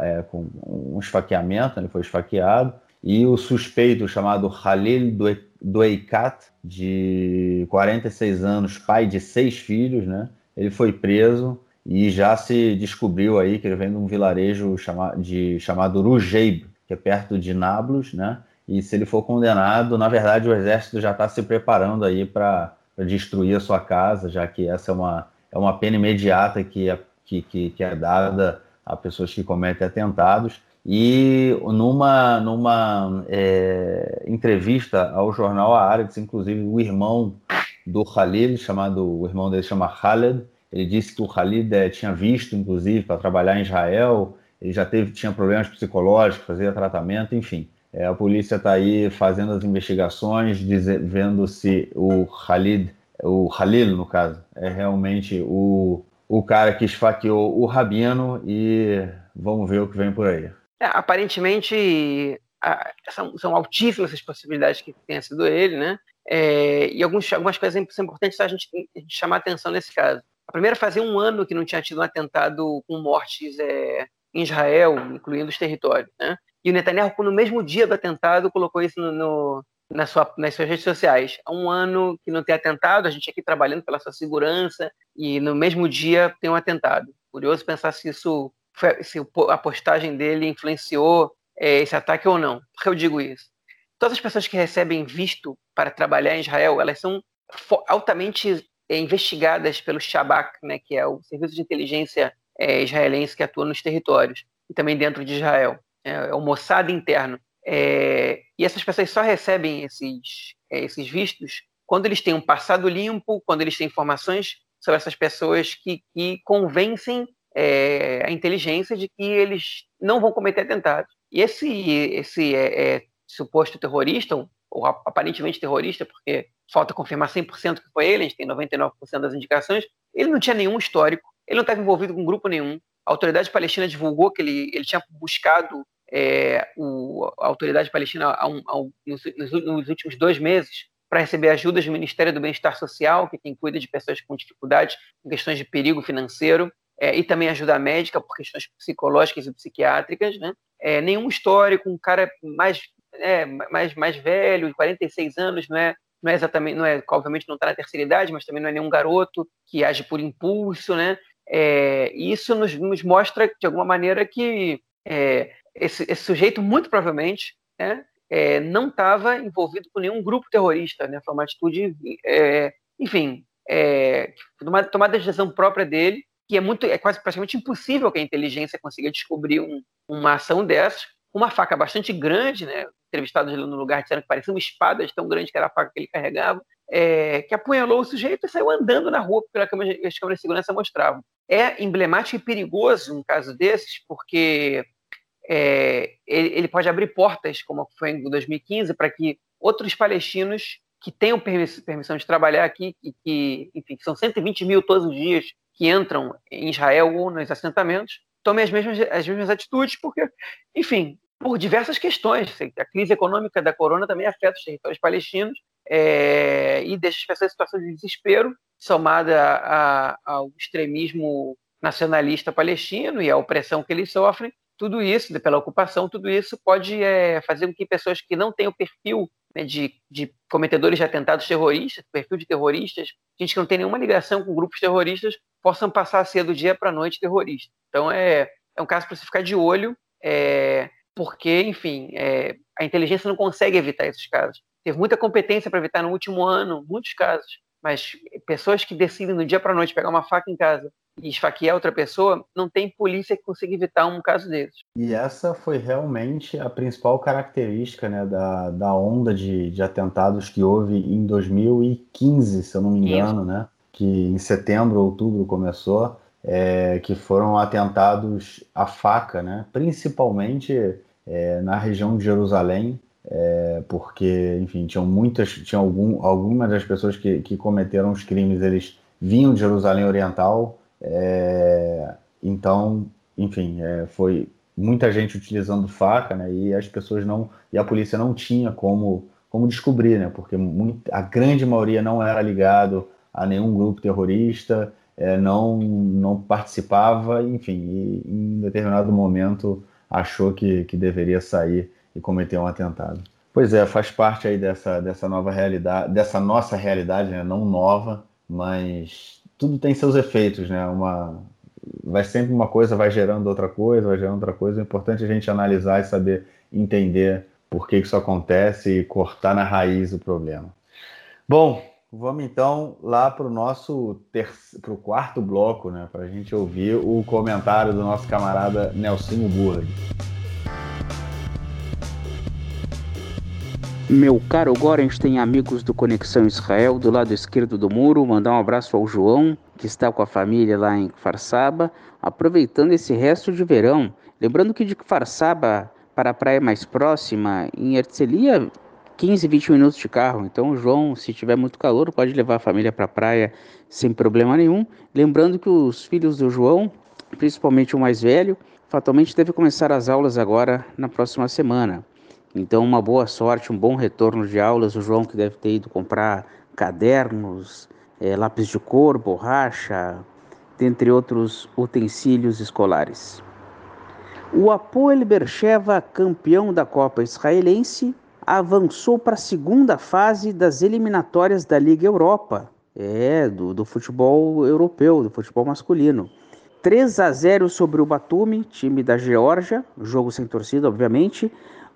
é, com um esfaqueamento, ele foi esfaqueado, e o suspeito chamado Khalil Doueikat, de 46 anos, pai de seis filhos, né? Ele foi preso e já se descobriu aí que ele vem de um vilarejo chama, de, chamado Rujeib, que é perto de Nablus, né? E se ele for condenado, na verdade o exército já está se preparando aí para destruir a sua casa, já que essa é uma, é uma pena imediata que é, que, que, que é dada a pessoas que cometem atentados. E numa, numa é, entrevista ao jornal Haaretz, inclusive o irmão do Khalid, chamado, o irmão dele chama Khaled, ele disse que o Khalid é, tinha visto, inclusive, para trabalhar em Israel, ele já teve, tinha problemas psicológicos, fazia tratamento, enfim. É, a polícia está aí fazendo as investigações, dizer, vendo se o Khalid, o Khalil, no caso, é realmente o, o cara que esfaqueou o Rabino e vamos ver o que vem por aí. É, aparentemente, a, são, são, altíssimas as possibilidades que tenha sido ele, né? É, e alguns, algumas coisas importantes a gente, a gente chamar atenção nesse caso. A primeira, fazia um ano que não tinha tido um atentado com mortes é, em Israel, incluindo os territórios, né? E o Netanyahu, no mesmo dia do atentado, colocou isso no, no na sua, nas suas redes sociais. Há um ano que não tem atentado, a gente aqui trabalhando pela sua segurança, e no mesmo dia tem um atentado. Curioso pensar se isso se a postagem dele influenciou é, esse ataque ou não. Por que eu digo isso? Todas as pessoas que recebem visto para trabalhar em Israel, elas são altamente investigadas pelo Shabak, né, que é o serviço de inteligência é, israelense que atua nos territórios e também dentro de Israel. É, é o Mossad interno. É, e essas pessoas só recebem esses, é, esses vistos quando eles têm um passado limpo, quando eles têm informações sobre essas pessoas que, que convencem é, a inteligência de que eles não vão cometer atentados. E esse, esse é, é, suposto terrorista, ou, aparentemente terrorista, porque falta confirmar 100% que foi ele, a gente tem 99% das indicações, ele não tinha nenhum histórico, ele não estava envolvido com grupo nenhum. A autoridade palestina divulgou que ele, ele tinha buscado é, o, a autoridade palestina nos, nos, últimos dois meses para receber ajudas do Ministério do Bem-Estar Social, que é quem cuida de pessoas com dificuldades, em questões de perigo financeiro é, e também ajuda médica por questões psicológicas e psiquiátricas, né? É, nenhum histórico, um cara mais, é, mais, mais velho, 46 anos, não é, não é exatamente, não é, obviamente não está na terceira idade, mas também não é nenhum garoto que age por impulso, né? É, isso nos, nos, mostra, de alguma maneira, que é, esse, esse, sujeito, muito provavelmente, né, é, não estava envolvido com nenhum grupo terrorista, né? Foi uma atitude, é, enfim, é, tomada, tomada de decisão própria dele, que é muito, é quase praticamente impossível que a inteligência consiga descobrir um, uma ação dessas. Uma faca bastante grande, né? Entrevistados no lugar disseram que parecia uma espada de tão grande que era a faca que ele carregava, é, que apunhalou o sujeito e saiu andando na rua, porque as câmeras de segurança mostravam. É emblemático e perigoso um caso desses, porque é, ele, ele, pode abrir portas, como foi em 2015, para que outros palestinos que tenham permissão de trabalhar aqui, e que, enfim, são 120 mil todos os dias que entram em Israel ou nos assentamentos tomem as mesmas, as mesmas atitudes, porque, enfim, por diversas questões. A crise econômica da corona também afeta os territórios palestinos é, e deixa as pessoas em situação de desespero, somada a, ao extremismo nacionalista palestino e a opressão que eles sofrem. Tudo isso, pela ocupação, tudo isso pode é, fazer com que pessoas que não têm o perfil né, de, de, cometedores de atentados terroristas, perfil de terroristas, gente que não tem nenhuma ligação com grupos terroristas, possam passar a ser do dia para a noite terrorista. Então é, é um caso para se ficar de olho, é, porque, enfim, é, a inteligência não consegue evitar esses casos. Teve muita competência para evitar no último ano, muitos casos, mas pessoas que decidem do dia para a noite pegar uma faca em casa e esfaquear outra pessoa, não tem polícia que consiga evitar um caso desses. E essa foi realmente a principal característica né, da, da onda de, de atentados que houve em 2015, se eu não me engano, né? Que em setembro, outubro começou, é, que foram atentados à faca, né? Principalmente é, na região de Jerusalém, é, porque, enfim, tinham muitas, tinham algum, algumas das pessoas que, que cometeram os crimes, eles vinham de Jerusalém Oriental, é, então, enfim, é, foi muita gente utilizando faca, né? E as pessoas não, e a polícia não tinha como, como descobrir, né? Porque muito, a grande maioria não era ligado a nenhum grupo terrorista, é, não, não participava, enfim, e em determinado momento achou que, que deveria sair e cometer um atentado. Pois é, faz parte aí dessa, dessa nova realidade, dessa nossa realidade, né? não nova, mas tudo tem seus efeitos, né? Uma, vai sempre uma coisa, vai gerando outra coisa, vai gerando outra coisa. O importante é a gente analisar e saber entender por que isso acontece e cortar na raiz o problema. Bom, Vamos então lá para o nosso terce... pro quarto bloco, né? Para a gente ouvir o comentário do nosso camarada Nelsinho Burg. Meu caro Gorenstein, amigos do Conexão Israel, do lado esquerdo do muro, mandar um abraço ao João, que está com a família lá em Farsaba, aproveitando esse resto de verão. Lembrando que de Farsaba para a praia mais próxima, em Herzliya, 15, 20 minutos de carro. Então, o João, se tiver muito calor, pode levar a família para a praia sem problema nenhum. Lembrando que os filhos do João, principalmente o mais velho, fatalmente deve começar as aulas agora na próxima semana. Então, uma boa sorte, um bom retorno de aulas. O João que deve ter ido comprar cadernos, é, lápis de cor, borracha, dentre outros utensílios escolares. O Apoel Bercheva, campeão da Copa Israelense, avançou para a segunda fase das eliminatórias da Liga Europa, é, do, do futebol europeu, do futebol masculino. 3 a 0 sobre o Batumi, time da Geórgia, jogo sem torcida, obviamente.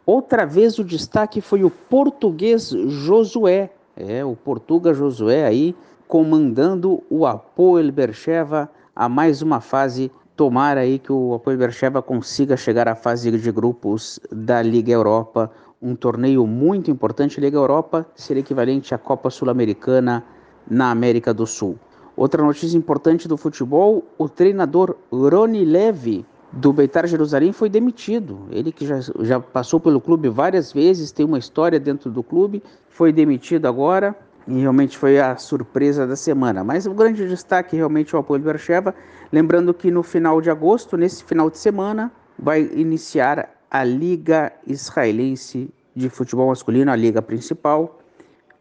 Outra vez o destaque foi o português Josué, é, o Portuga Josué aí comandando o Apoel Bercheva a mais uma fase. Tomara aí que o Apoel Bercheva consiga chegar à fase de grupos da Liga Europa, um torneio muito importante. Liga Europa seria equivalente à Copa Sul-Americana na América do Sul. Outra notícia importante do futebol: o treinador Rony Levy do Beitar Jerusalém foi demitido. Ele que já, já passou pelo clube várias vezes, tem uma história dentro do clube, foi demitido agora e realmente foi a surpresa da semana. Mas o grande destaque realmente é o apoio do Bercheva. Lembrando que no final de agosto, nesse final de semana, vai iniciar a Liga Israelense de Futebol Masculino, a liga principal.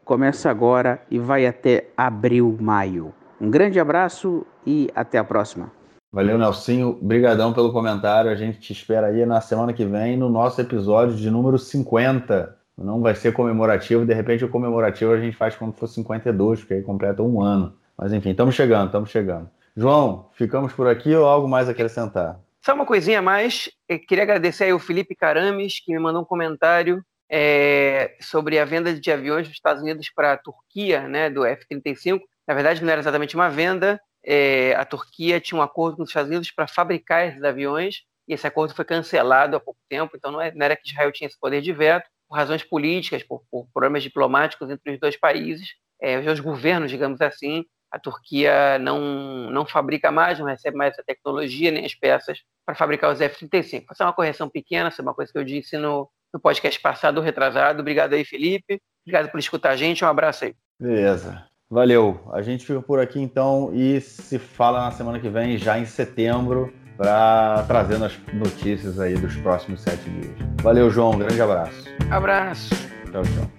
Começa agora e vai até abril, maio. Um grande abraço e até a próxima. Valeu, Nelsinho. Brigadão pelo comentário. A gente te espera aí na semana que vem no nosso episódio de número 50. Não vai ser comemorativo, de repente o comemorativo a gente faz quando for 52, porque aí completa um ano. Mas enfim, estamos chegando, estamos chegando. João, ficamos por aqui ou algo mais a acrescentar? Só uma coisinha a mais. Eu queria agradecer aí o Felipe Carames, que me mandou um comentário é, sobre a venda de aviões dos Estados Unidos para a Turquia, né, do F-35. Na verdade, não era exatamente uma venda. É, a Turquia tinha um acordo com os Estados Unidos para fabricar esses aviões, e esse acordo foi cancelado há pouco tempo, então não, é, era que Israel tinha esse poder de veto, por razões políticas, por, por problemas diplomáticos entre os dois países, é, os governos, digamos assim, a Turquia não, não fabrica mais, não recebe mais essa tecnologia, nem as peças para fabricar os F-35. Essa é uma correção pequena, essa é uma coisa que eu disse no, no podcast passado, retrasado. Obrigado aí, Felipe. Obrigado por escutar a gente. Um abraço aí. Beleza. Valeu. A gente fica por aqui então e se fala na semana que vem, já em setembro, para trazendo as notícias aí dos próximos sete dias. Valeu, João. grande abraço. Abraço. Tchau, tchau.